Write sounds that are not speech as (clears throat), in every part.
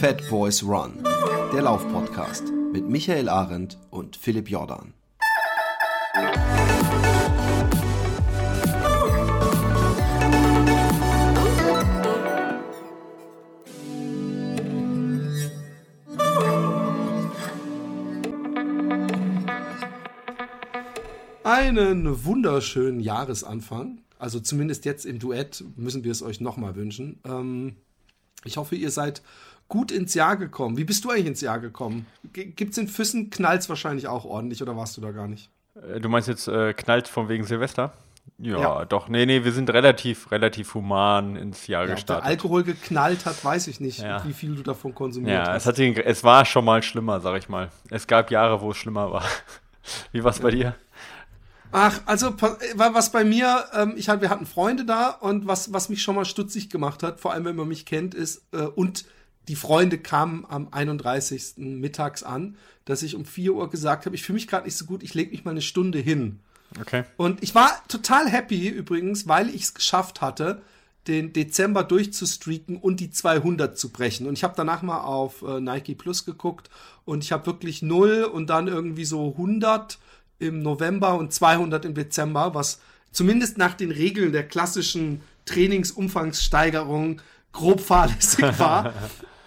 Fat Boys Run, der Laufpodcast mit Michael Arendt und Philipp Jordan. Einen wunderschönen Jahresanfang. Also zumindest jetzt im Duett müssen wir es euch nochmal wünschen. Ähm, ich hoffe, ihr seid gut ins Jahr gekommen. Wie bist du eigentlich ins Jahr gekommen? Gibt es in Füssen knallt wahrscheinlich auch ordentlich oder warst du da gar nicht? Äh, du meinst jetzt äh, knallt von wegen Silvester? Ja, ja, doch. Nee, nee, wir sind relativ, relativ human ins Jahr ja, gestartet. Der Alkohol geknallt hat, weiß ich nicht, ja. wie viel du davon konsumiert ja, hast. Es, hat, es war schon mal schlimmer, sag ich mal. Es gab Jahre, wo es schlimmer war. (laughs) Wie war es bei dir? Ach, also was bei mir, ähm, ich halt, wir hatten Freunde da und was, was mich schon mal stutzig gemacht hat, vor allem wenn man mich kennt, ist, äh, und die Freunde kamen am 31. mittags an, dass ich um 4 Uhr gesagt habe, ich fühle mich gerade nicht so gut, ich lege mich mal eine Stunde hin. Okay. Und ich war total happy übrigens, weil ich es geschafft hatte, den Dezember durchzustreaken und die 200 zu brechen. Und ich habe danach mal auf äh, Nike Plus geguckt und ich habe wirklich 0 und dann irgendwie so 100 im November und 200 im Dezember, was zumindest nach den Regeln der klassischen Trainingsumfangssteigerung grob fahrlässig (laughs) war.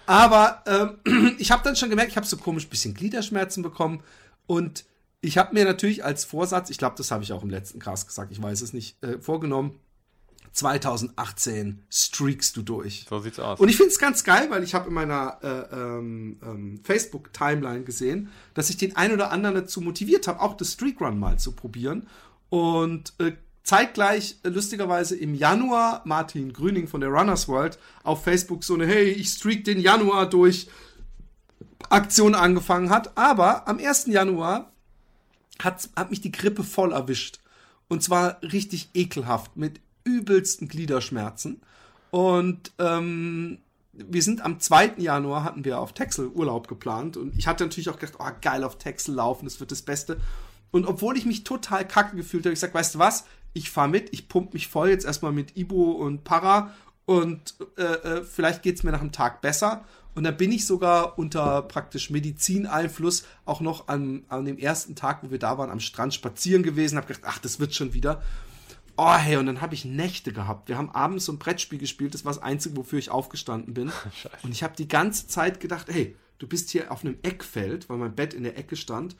Aber ähm, (clears throat) ich habe dann schon gemerkt, ich habe so komisch bisschen Gliederschmerzen bekommen und ich habe mir natürlich als Vorsatz, ich glaube, das habe ich auch im letzten Cast gesagt, ich weiß es nicht, äh, vorgenommen, 2018 streakst du durch. So sieht's aus. Und ich finde es ganz geil, weil ich habe in meiner äh, ähm, ähm, Facebook-Timeline gesehen, dass ich den einen oder anderen dazu motiviert habe, auch das Streakrun mal zu probieren. Und äh, zeitgleich, äh, lustigerweise im Januar, Martin Grüning von der Runners World auf Facebook so eine, hey, ich streak den Januar durch Aktion angefangen hat. Aber am 1. Januar hat, hat mich die Grippe voll erwischt. Und zwar richtig ekelhaft mit übelsten Gliederschmerzen. Und ähm, wir sind am 2. Januar hatten wir auf Texel Urlaub geplant und ich hatte natürlich auch gedacht, oh geil, auf Texel laufen, das wird das Beste. Und obwohl ich mich total kacke gefühlt habe, ich gesagt, weißt du was, ich fahre mit, ich pump mich voll jetzt erstmal mit Ibo und Para und äh, äh, vielleicht geht's mir nach dem Tag besser. Und dann bin ich sogar unter praktisch Medizineinfluss auch noch an, an dem ersten Tag, wo wir da waren, am Strand spazieren gewesen, habe gedacht, ach, das wird schon wieder. Oh, hey, und dann habe ich Nächte gehabt. Wir haben abends so ein Brettspiel gespielt. Das war das Einzige, wofür ich aufgestanden bin. (laughs) Scheiße. Und ich habe die ganze Zeit gedacht, hey, du bist hier auf einem Eckfeld, weil mein Bett in der Ecke stand.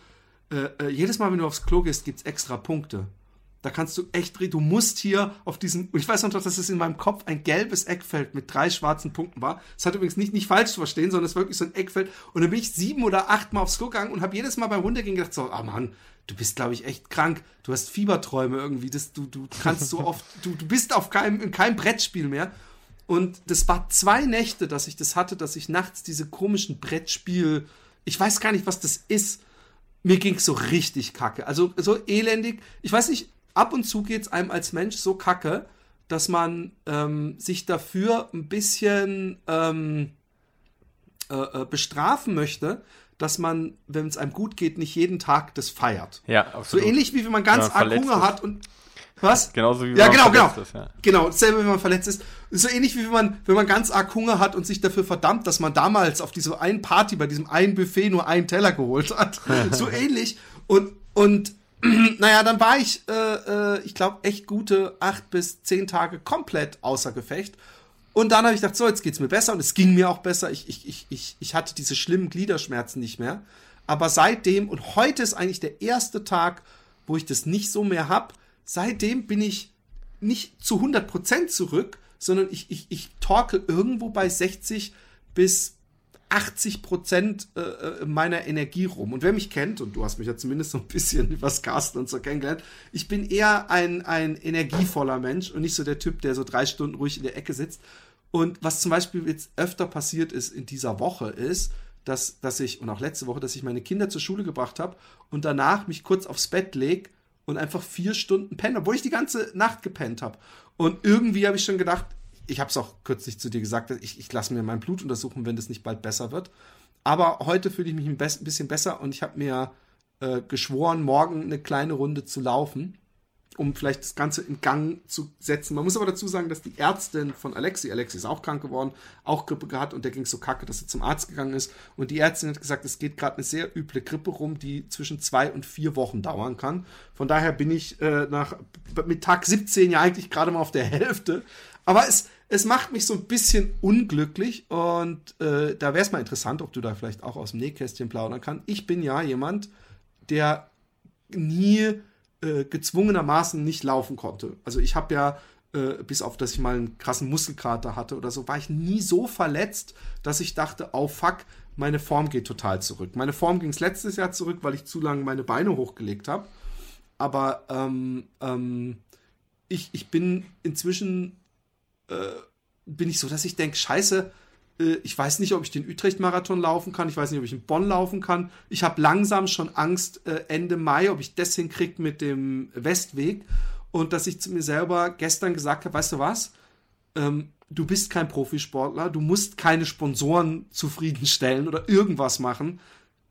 Äh, äh, jedes Mal, wenn du aufs Klo gehst, gibt's extra Punkte. Da kannst du echt drehen. Du musst hier auf diesem, ich weiß noch, dass es in meinem Kopf ein gelbes Eckfeld mit drei schwarzen Punkten war. Das hat übrigens nicht, nicht falsch zu verstehen, sondern es ist wirklich so ein Eckfeld. Und dann bin ich sieben oder acht Mal aufs Klo gegangen und habe jedes Mal beim Runtergehen gedacht, so, ah oh Mann, du bist, glaube ich, echt krank. Du hast Fieberträume irgendwie. Das, du, du kannst so oft, du, du bist auf keinem, in keinem Brettspiel mehr. Und das war zwei Nächte, dass ich das hatte, dass ich nachts diese komischen Brettspiel, ich weiß gar nicht, was das ist. Mir ging's so richtig kacke. Also so elendig. Ich weiß nicht, ab und zu geht's einem als Mensch so kacke, dass man ähm, sich dafür ein bisschen ähm, äh, äh bestrafen möchte, dass man, wenn es einem gut geht, nicht jeden Tag das feiert. Ja, absolut. So ähnlich wie wenn man ganz arg Hunger hat und was? Genauso wie wenn ja, man genau, verletzt genau. ist. Ja. Genau, dasselbe, wenn man verletzt ist. So ähnlich wie wenn man, wenn man ganz arg Hunger hat und sich dafür verdammt, dass man damals auf dieser einen Party bei diesem einen Buffet nur einen Teller geholt hat. (laughs) so ähnlich. Und, und (clears throat) naja, dann war ich, äh, äh, ich glaube, echt gute acht bis zehn Tage komplett außer Gefecht. Und dann habe ich gedacht, so, jetzt geht's mir besser und es ging mir auch besser. Ich, ich, ich, ich, ich hatte diese schlimmen Gliederschmerzen nicht mehr. Aber seitdem, und heute ist eigentlich der erste Tag, wo ich das nicht so mehr hab, seitdem bin ich nicht zu 100% zurück, sondern ich, ich, ich torkel irgendwo bei 60 bis 80 Prozent äh, äh, meiner Energie rum. Und wer mich kennt, und du hast mich ja zumindest so ein bisschen (laughs) übers Casten und so kennengelernt, ich bin eher ein, ein energievoller Mensch und nicht so der Typ, der so drei Stunden ruhig in der Ecke sitzt. Und was zum Beispiel jetzt öfter passiert ist in dieser Woche, ist, dass, dass ich, und auch letzte Woche, dass ich meine Kinder zur Schule gebracht habe und danach mich kurz aufs Bett leg und einfach vier Stunden penne, obwohl ich die ganze Nacht gepennt habe. Und irgendwie habe ich schon gedacht, ich habe es auch kürzlich zu dir gesagt, ich, ich lasse mir mein Blut untersuchen, wenn das nicht bald besser wird. Aber heute fühle ich mich ein bisschen besser und ich habe mir äh, geschworen, morgen eine kleine Runde zu laufen. Um vielleicht das Ganze in Gang zu setzen. Man muss aber dazu sagen, dass die Ärztin von Alexi, Alexi ist auch krank geworden, auch Grippe gehabt und der ging so kacke, dass er zum Arzt gegangen ist. Und die Ärztin hat gesagt, es geht gerade eine sehr üble Grippe rum, die zwischen zwei und vier Wochen dauern kann. Von daher bin ich äh, nach, mit Tag 17 ja eigentlich gerade mal auf der Hälfte. Aber es, es macht mich so ein bisschen unglücklich und äh, da wäre es mal interessant, ob du da vielleicht auch aus dem Nähkästchen plaudern kannst. Ich bin ja jemand, der nie äh, gezwungenermaßen nicht laufen konnte. Also ich habe ja, äh, bis auf dass ich mal einen krassen Muskelkater hatte oder so, war ich nie so verletzt, dass ich dachte, oh fuck, meine Form geht total zurück. Meine Form ging es letztes Jahr zurück, weil ich zu lange meine Beine hochgelegt habe. Aber ähm, ähm, ich, ich bin inzwischen äh, bin ich so, dass ich denke, scheiße, ich weiß nicht, ob ich den Utrecht-Marathon laufen kann. Ich weiß nicht, ob ich in Bonn laufen kann. Ich habe langsam schon Angst äh, Ende Mai, ob ich das hinkriege mit dem Westweg. Und dass ich zu mir selber gestern gesagt habe, weißt du was? Ähm, du bist kein Profisportler, du musst keine Sponsoren zufriedenstellen oder irgendwas machen.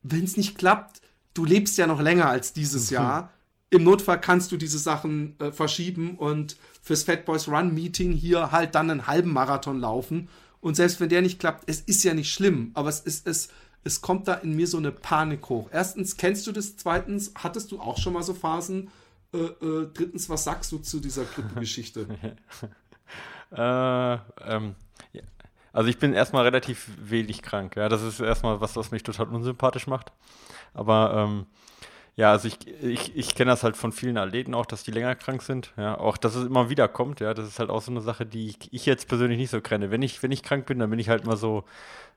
Wenn es nicht klappt, du lebst ja noch länger als dieses mhm. Jahr. Im Notfall kannst du diese Sachen äh, verschieben und fürs Fat Boys Run Meeting hier halt dann einen halben Marathon laufen und selbst wenn der nicht klappt, es ist ja nicht schlimm, aber es ist, es, es kommt da in mir so eine Panik hoch. Erstens, kennst du das? Zweitens, hattest du auch schon mal so Phasen? Äh, äh, drittens, was sagst du zu dieser Grippegeschichte? (laughs) äh, ähm, ja. Also ich bin erstmal relativ wenig krank. Ja, das ist erstmal was, was mich total unsympathisch macht. Aber ähm, ja, also ich, ich, ich kenne das halt von vielen Athleten auch, dass die länger krank sind. Ja, auch dass es immer wieder kommt. Ja, das ist halt auch so eine Sache, die ich, ich jetzt persönlich nicht so kenne. Wenn ich, wenn ich krank bin, dann bin ich halt mal so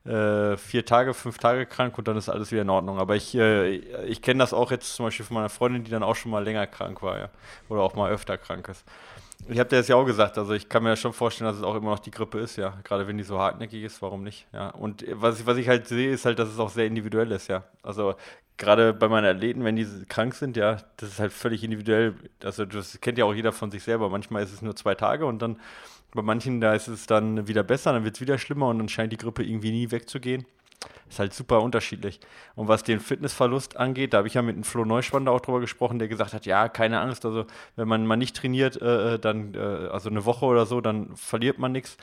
äh, vier Tage, fünf Tage krank und dann ist alles wieder in Ordnung. Aber ich, äh, ich kenne das auch jetzt zum Beispiel von meiner Freundin, die dann auch schon mal länger krank war, ja. Oder auch mal öfter krank ist. Ich habe dir das ja auch gesagt, also ich kann mir schon vorstellen, dass es auch immer noch die Grippe ist, ja. Gerade wenn die so hartnäckig ist, warum nicht, ja. Und was ich, was ich halt sehe, ist halt, dass es auch sehr individuell ist, ja. Also gerade bei meinen Athleten, wenn die krank sind, ja, das ist halt völlig individuell. Also das kennt ja auch jeder von sich selber. Manchmal ist es nur zwei Tage und dann bei manchen, da ist es dann wieder besser, dann wird es wieder schlimmer und dann scheint die Grippe irgendwie nie wegzugehen. Ist halt super unterschiedlich. Und was den Fitnessverlust angeht, da habe ich ja mit einem Flo Neuschwander auch drüber gesprochen, der gesagt hat, ja, keine Angst, also wenn man mal nicht trainiert, äh, äh dann, äh, also eine Woche oder so, dann verliert man nichts.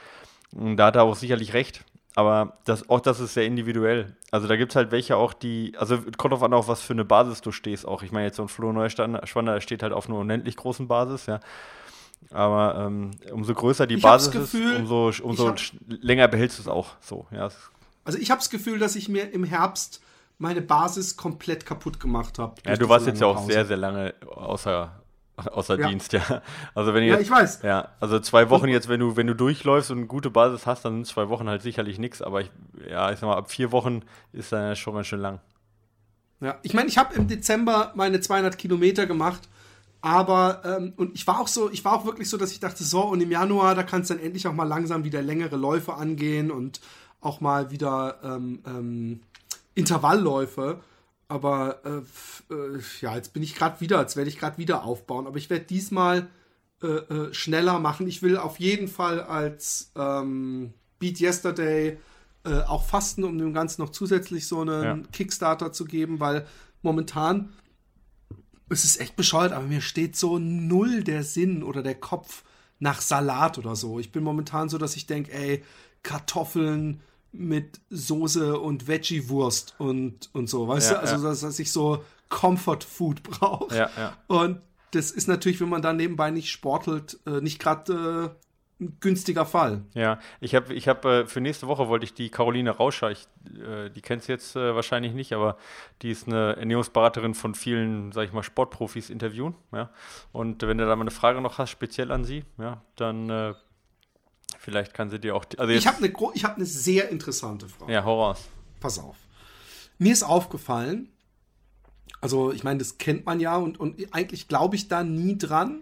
Da hat er auch sicherlich recht. Aber das, auch das ist sehr individuell. Also da gibt es halt welche auch, die, also kommt drauf an, auf was für eine Basis du stehst auch. Ich meine, jetzt so ein Flo Neuschwander, der steht halt auf einer unendlich großen Basis, ja. Aber ähm, umso größer die ich Basis Gefühl, ist, umso, umso hab, länger behältst du es auch so. Ja. Also ich habe das Gefühl, dass ich mir im Herbst meine Basis komplett kaputt gemacht habe. Ja, du warst jetzt ja auch Pause. sehr, sehr lange außer, (laughs) außer ja. Dienst, ja. Also wenn ihr, ja, ich weiß. Ja, also zwei Wochen jetzt, wenn du, wenn du durchläufst und eine gute Basis hast, dann sind zwei Wochen halt sicherlich nichts. Aber ich, ja, ich sag mal, ab vier Wochen ist dann schon ganz schön lang. Ja, ich meine, ich habe im Dezember meine 200 Kilometer gemacht, aber ähm, und ich war auch so, ich war auch wirklich so, dass ich dachte, so und im Januar, da kannst du dann endlich auch mal langsam wieder längere Läufe angehen und auch mal wieder ähm, ähm, Intervallläufe. Aber äh, äh, ja, jetzt bin ich gerade wieder, jetzt werde ich gerade wieder aufbauen. Aber ich werde diesmal äh, äh, schneller machen. Ich will auf jeden Fall als ähm, Beat Yesterday äh, auch fasten, um dem Ganzen noch zusätzlich so einen ja. Kickstarter zu geben, weil momentan es ist echt bescheuert, aber mir steht so null der Sinn oder der Kopf nach Salat oder so. Ich bin momentan so, dass ich denke, ey, Kartoffeln, mit Soße und Veggie-Wurst und, und so, weißt ja, du? Also, dass, dass ich so Comfort-Food brauche. Ja, ja. Und das ist natürlich, wenn man da nebenbei nicht sportelt, äh, nicht gerade äh, ein günstiger Fall. Ja, ich habe ich hab, äh, für nächste Woche wollte ich die Caroline Rauscher, ich, äh, die kennst du jetzt äh, wahrscheinlich nicht, aber die ist eine Ernährungsberaterin von vielen, sag ich mal, Sportprofis interviewen. Ja? Und wenn du da mal eine Frage noch hast, speziell an sie, ja, dann Vielleicht kann sie dir auch. Also ich habe eine hab ne sehr interessante Frage. Ja, Horror. Pass auf. Mir ist aufgefallen, also ich meine, das kennt man ja und, und eigentlich glaube ich da nie dran,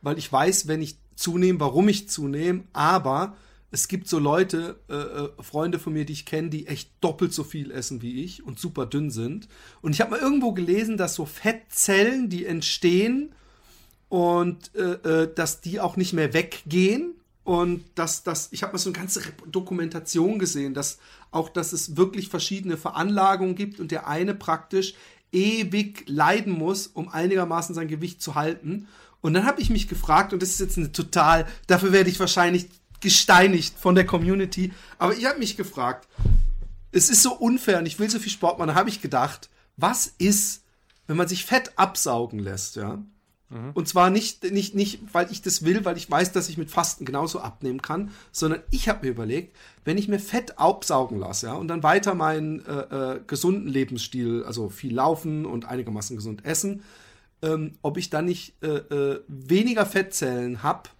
weil ich weiß, wenn ich zunehme, warum ich zunehme, aber es gibt so Leute, äh, äh Freunde von mir, die ich kenne, die echt doppelt so viel essen wie ich und super dünn sind. Und ich habe mal irgendwo gelesen, dass so Fettzellen, die entstehen und äh, äh dass die auch nicht mehr weggehen, und dass das, ich habe mal so eine ganze Dokumentation gesehen, dass auch, dass es wirklich verschiedene Veranlagungen gibt und der eine praktisch ewig leiden muss, um einigermaßen sein Gewicht zu halten. Und dann habe ich mich gefragt, und das ist jetzt eine total, dafür werde ich wahrscheinlich gesteinigt von der Community, aber ich habe mich gefragt, es ist so unfair und ich will so viel Sport machen, da habe ich gedacht, was ist, wenn man sich Fett absaugen lässt, ja? Mhm. Und zwar nicht, nicht, nicht, weil ich das will, weil ich weiß, dass ich mit Fasten genauso abnehmen kann, sondern ich habe mir überlegt, wenn ich mir Fett absaugen lasse, ja, und dann weiter meinen äh, äh, gesunden Lebensstil, also viel laufen und einigermaßen gesund essen, ähm, ob ich dann nicht äh, äh, weniger Fettzellen habe,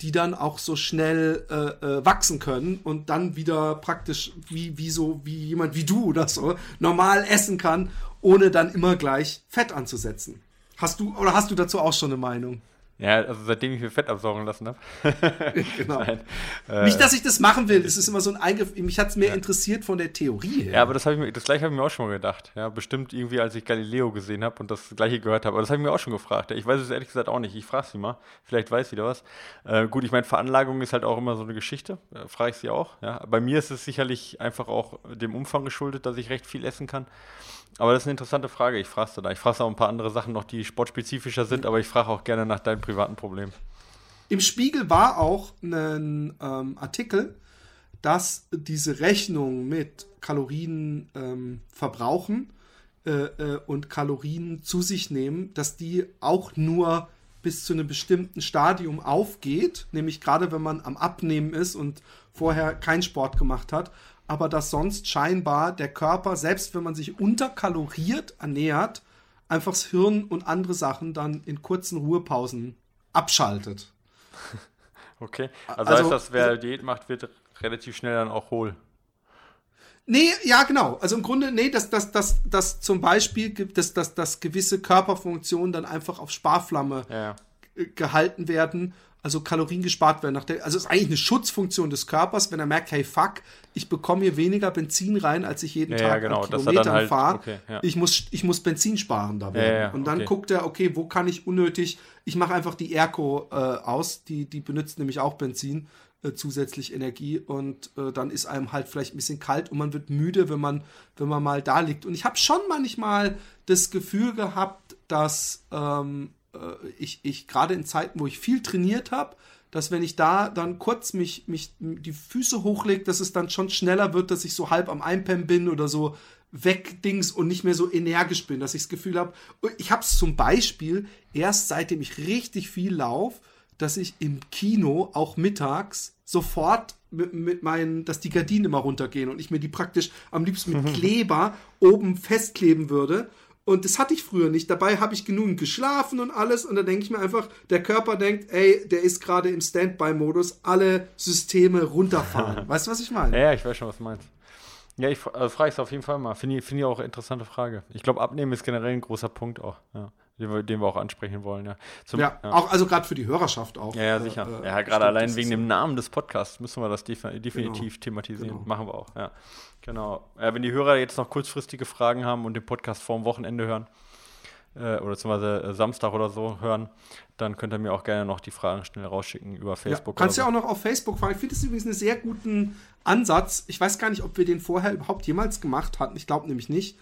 die dann auch so schnell äh, äh, wachsen können und dann wieder praktisch wie, wie so, wie jemand wie du oder so normal essen kann, ohne dann immer gleich Fett anzusetzen. Hast du, oder hast du dazu auch schon eine Meinung? Ja, also seitdem ich mir Fett absaugen lassen habe. (laughs) genau. Nein, äh, Nicht, dass ich das machen will. Es ist immer so ein Eingriff. Mich hat es mehr ja. interessiert von der Theorie her. Ja, aber das, ich mir, das gleiche habe ich mir auch schon mal gedacht. Ja, bestimmt irgendwie, als ich Galileo gesehen habe und das gleiche gehört habe. Aber das habe ich mir auch schon gefragt. Ich weiß es ehrlich gesagt auch nicht. Ich frage sie mal. Vielleicht weiß wieder was. Äh, gut, ich meine, Veranlagung ist halt auch immer so eine Geschichte. Äh, frage ich sie auch. Ja. Bei mir ist es sicherlich einfach auch dem Umfang geschuldet, dass ich recht viel essen kann. Aber das ist eine interessante Frage. Ich frage da. Ich frage auch ein paar andere Sachen noch, die sportspezifischer sind, aber ich frage auch gerne nach deinem privaten Problem. Im Spiegel war auch ein ähm, Artikel, dass diese Rechnung mit Kalorien ähm, verbrauchen äh, äh, und Kalorien zu sich nehmen, dass die auch nur bis zu einem bestimmten Stadium aufgeht, nämlich gerade wenn man am Abnehmen ist und vorher keinen Sport gemacht hat aber dass sonst scheinbar der Körper, selbst wenn man sich unterkaloriert ernährt, einfach das Hirn und andere Sachen dann in kurzen Ruhepausen abschaltet. (laughs) Okay, also, also heißt das, wer also, Diät macht, wird relativ schnell dann auch hohl. Nee, ja, genau. Also im Grunde, nee, dass, dass, dass, dass zum Beispiel, dass, dass, dass gewisse Körperfunktionen dann einfach auf Sparflamme ja. gehalten werden also Kalorien gespart werden. Der, also es ist eigentlich eine Schutzfunktion des Körpers, wenn er merkt, hey fuck, ich bekomme hier weniger Benzin rein, als ich jeden ja, Tag ja, genau. Kilometern halt, fahre. Okay, ja. ich, muss, ich muss Benzin sparen da ja, Und dann okay. guckt er, okay, wo kann ich unnötig, ich mache einfach die Erco äh, aus, die, die benutzt nämlich auch Benzin, äh, zusätzlich Energie und äh, dann ist einem halt vielleicht ein bisschen kalt und man wird müde, wenn man, wenn man mal da liegt. Und ich habe schon manchmal das Gefühl gehabt, dass ähm, äh, ich, ich gerade in Zeiten, wo ich viel trainiert habe, dass wenn ich da dann kurz mich, mich die Füße hochlege, dass es dann schon schneller wird, dass ich so halb am Einpennen bin oder so wegdings und nicht mehr so energisch bin, dass ich das Gefühl habe, ich habe es zum Beispiel erst seitdem ich richtig viel laufe, dass ich im Kino auch mittags sofort mit, mit meinen, dass die Gardinen immer runtergehen und ich mir die praktisch am liebsten mit (laughs) Kleber oben festkleben würde und das hatte ich früher nicht. Dabei habe ich genügend geschlafen und alles. Und da denke ich mir einfach, der Körper denkt, ey, der ist gerade im Standby-Modus, alle Systeme runterfahren. (laughs) weißt du, was ich meine? Ja, ja, ich weiß schon, was du meinst. Ja, ich äh, frage es auf jeden Fall mal. Finde ich, find ich auch eine interessante Frage. Ich glaube, Abnehmen ist generell ein großer Punkt auch. Ja den wir, auch ansprechen wollen. Ja, Zum, ja, ja. auch also gerade für die Hörerschaft auch. Ja, ja sicher. Äh, ja, gerade allein wegen dem Namen des Podcasts müssen wir das definitiv genau. thematisieren. Genau. Machen wir auch. Ja, genau. Äh, wenn die Hörer jetzt noch kurzfristige Fragen haben und den Podcast vorm Wochenende hören äh, oder zum Beispiel äh, Samstag oder so hören, dann könnt ihr mir auch gerne noch die Fragen schnell rausschicken über Facebook. Ja, kannst ja so. auch noch auf Facebook fragen. Ich finde das übrigens einen sehr guten Ansatz. Ich weiß gar nicht, ob wir den vorher überhaupt jemals gemacht hatten. Ich glaube nämlich nicht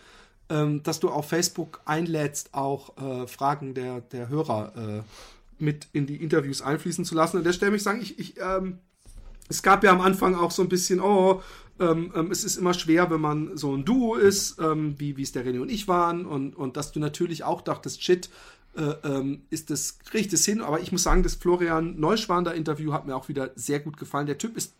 ähm, dass du auf Facebook einlädst, auch äh, Fragen der, der Hörer äh, mit in die Interviews einfließen zu lassen. An der Stelle möchte ich sagen, ich, ich ähm, es gab ja am Anfang auch so ein bisschen, oh, ähm, ähm, es ist immer schwer, wenn man so ein Duo ist, ähm, wie, wie es der René und ich waren, und, und dass du natürlich auch dachtest, shit, äh, ähm, ist das, kriege ich das hin, aber ich muss sagen, das Florian Neuschwander-Interview hat mir auch wieder sehr gut gefallen. Der Typ ist,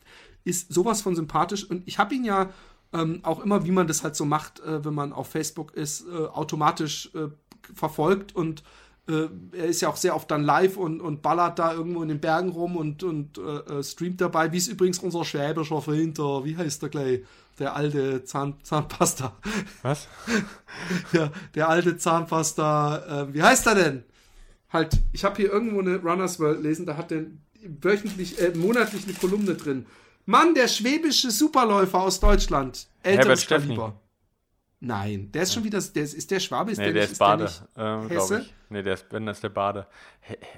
ist sowas von sympathisch und ich habe ihn ja ähm, auch immer, wie man das halt so macht, äh, wenn man auf Facebook ist, äh, automatisch äh, verfolgt und äh, er ist ja auch sehr oft dann live und, und ballert da irgendwo in den Bergen rum und, und äh, äh, streamt dabei, wie es übrigens unser schwäbischer Freund, der, wie heißt der gleich, der alte Zahn, Zahnpasta. Was? (laughs) ja, der alte Zahnpasta, wie heißt er denn? Halt, ich habe hier irgendwo eine Runners World lesen, da hat der wöchentlich, monatlich eine Kolumne drin Mann, der schwäbische Superläufer aus Deutschland. Älteres Herbert Kaliber. Nein, der ist schon wieder, der ist, ist der Schwabe, ist nee, der, der nicht, ist Bade, ähm, glaube ich. Nee, der ist, wenn das ist der Bade.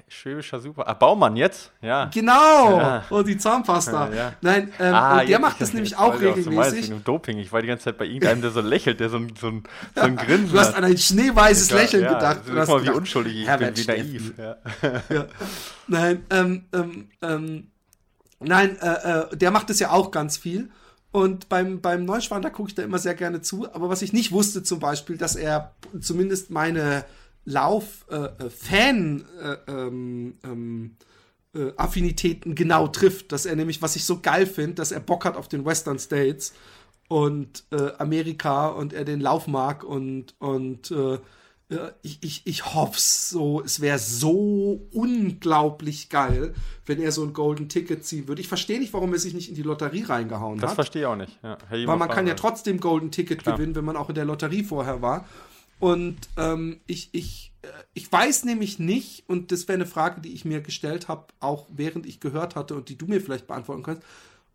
Schwäbischer Super. Ah, Baumann jetzt? Ja. Genau! Ja. Und oh, die Zahnpasta. Ja, ja. Nein, ähm, ah, der macht das nämlich auch regelmäßig. Auch Doping. Ich war die ganze Zeit bei irgendeinem, der so lächelt, der so ein, so ein, so ein (laughs) Grinsen Du hast an ein schneeweißes Lächeln ja, gedacht. Du hast mal, wie unschuldig ich Herbert bin, wie naiv. Nein, ähm, ähm, ähm, nein, äh, äh, der macht das ja auch ganz viel. Und beim, beim Neuschwan, da gucke ich da immer sehr gerne zu. Aber was ich nicht wusste zum Beispiel, dass er zumindest meine Lauf-Fan- äh, äh, ähm, ähm, äh, genau trifft. Dass er nämlich, was ich so geil finde, dass er Bock hat auf den Western States und äh, Amerika und er den Lauf mag und, und äh, ich, ich, ich hoffe so, es wäre so unglaublich geil, wenn er so ein Golden Ticket ziehen würde. Ich verstehe nicht, warum er sich nicht in die Lotterie reingehauen das hat. Das verstehe ich auch nicht. Ja, Weil man kann ja trotzdem Golden Ticket Klar. gewinnen, wenn man auch in der Lotterie vorher war. Und ähm, ich, ich, äh, ich weiß nämlich nicht, und das wäre eine Frage, die ich mir gestellt habe, auch während ich gehört hatte und die du mir vielleicht beantworten kannst,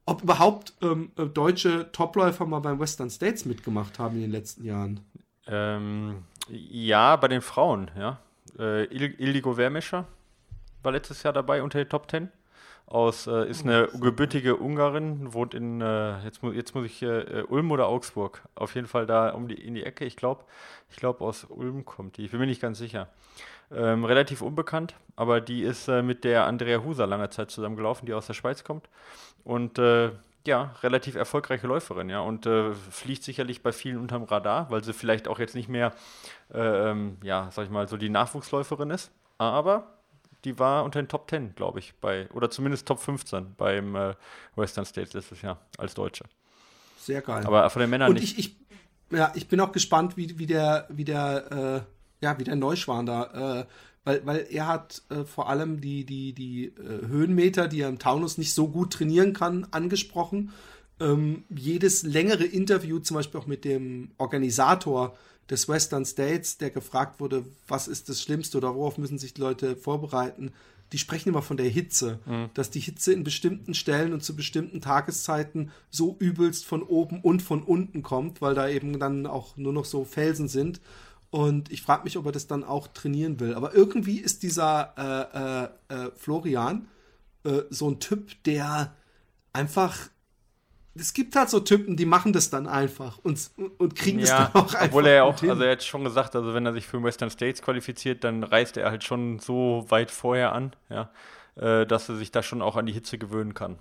ob überhaupt ähm, äh, deutsche Topläufer mal beim Western States mitgemacht haben in den letzten Jahren. Ähm, ja, bei den Frauen, ja. Äh, Ildiko Wermescher war letztes Jahr dabei unter den Top Ten. Aus, äh, ist eine gebürtige Ungarin, wohnt in, äh, jetzt, mu jetzt muss ich, äh, Ulm oder Augsburg. Auf jeden Fall da um die, in die Ecke. Ich glaube, ich glaube aus Ulm kommt die. Ich bin mir nicht ganz sicher. Ähm, relativ unbekannt, aber die ist äh, mit der Andrea Huser lange Zeit zusammengelaufen, die aus der Schweiz kommt. Und äh, ja, relativ erfolgreiche Läuferin, ja, und äh, fliegt sicherlich bei vielen unterm Radar, weil sie vielleicht auch jetzt nicht mehr, äh, ähm, ja, sag ich mal, so die Nachwuchsläuferin ist, aber die war unter den Top 10, glaube ich, bei, oder zumindest Top 15 beim äh, Western States letztes Jahr als Deutsche. Sehr geil. Aber von den Männern und nicht. Ich, ich, ja, ich bin auch gespannt, wie, wie der, wie der, äh, ja, wie der Neuschwan da äh, weil, weil er hat äh, vor allem die, die, die äh, Höhenmeter, die er im Taunus nicht so gut trainieren kann, angesprochen. Ähm, jedes längere Interview, zum Beispiel auch mit dem Organisator des Western States, der gefragt wurde, was ist das Schlimmste oder worauf müssen sich die Leute vorbereiten, die sprechen immer von der Hitze, mhm. dass die Hitze in bestimmten Stellen und zu bestimmten Tageszeiten so übelst von oben und von unten kommt, weil da eben dann auch nur noch so Felsen sind und ich frage mich, ob er das dann auch trainieren will. Aber irgendwie ist dieser äh, äh, äh, Florian äh, so ein Typ, der einfach. Es gibt halt so Typen, die machen das dann einfach und, und kriegen ja, das dann auch einfach. Obwohl er ja auch, hin. also er hat schon gesagt, also wenn er sich für Western States qualifiziert, dann reist er halt schon so weit vorher an, ja, äh, dass er sich da schon auch an die Hitze gewöhnen kann.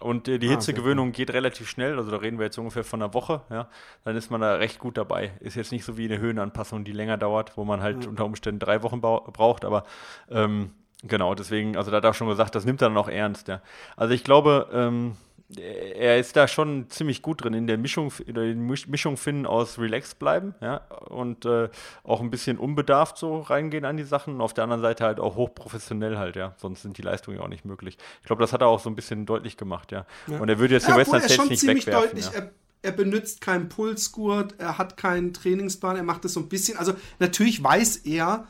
Und äh, die ah, Hitzegewöhnung geht relativ schnell, also da reden wir jetzt ungefähr von einer Woche, ja. Dann ist man da recht gut dabei. Ist jetzt nicht so wie eine Höhenanpassung, die länger dauert, wo man halt ja. unter Umständen drei Wochen braucht, aber ähm, genau, deswegen, also da hat er auch schon gesagt, das nimmt er dann auch ernst, ja. Also ich glaube, ähm, er ist da schon ziemlich gut drin in der Mischung, in der Mischung finden aus relaxed bleiben, ja, und äh, auch ein bisschen unbedarft so reingehen an die Sachen und auf der anderen Seite halt auch hochprofessionell halt, ja, sonst sind die Leistungen ja auch nicht möglich. Ich glaube, das hat er auch so ein bisschen deutlich gemacht, ja. ja. Und er würde jetzt ja, den Western States nicht wegwerfen. Deutlich, ja. er, er benutzt keinen Pulsgurt, er hat keinen Trainingsplan, er macht das so ein bisschen, also natürlich weiß er,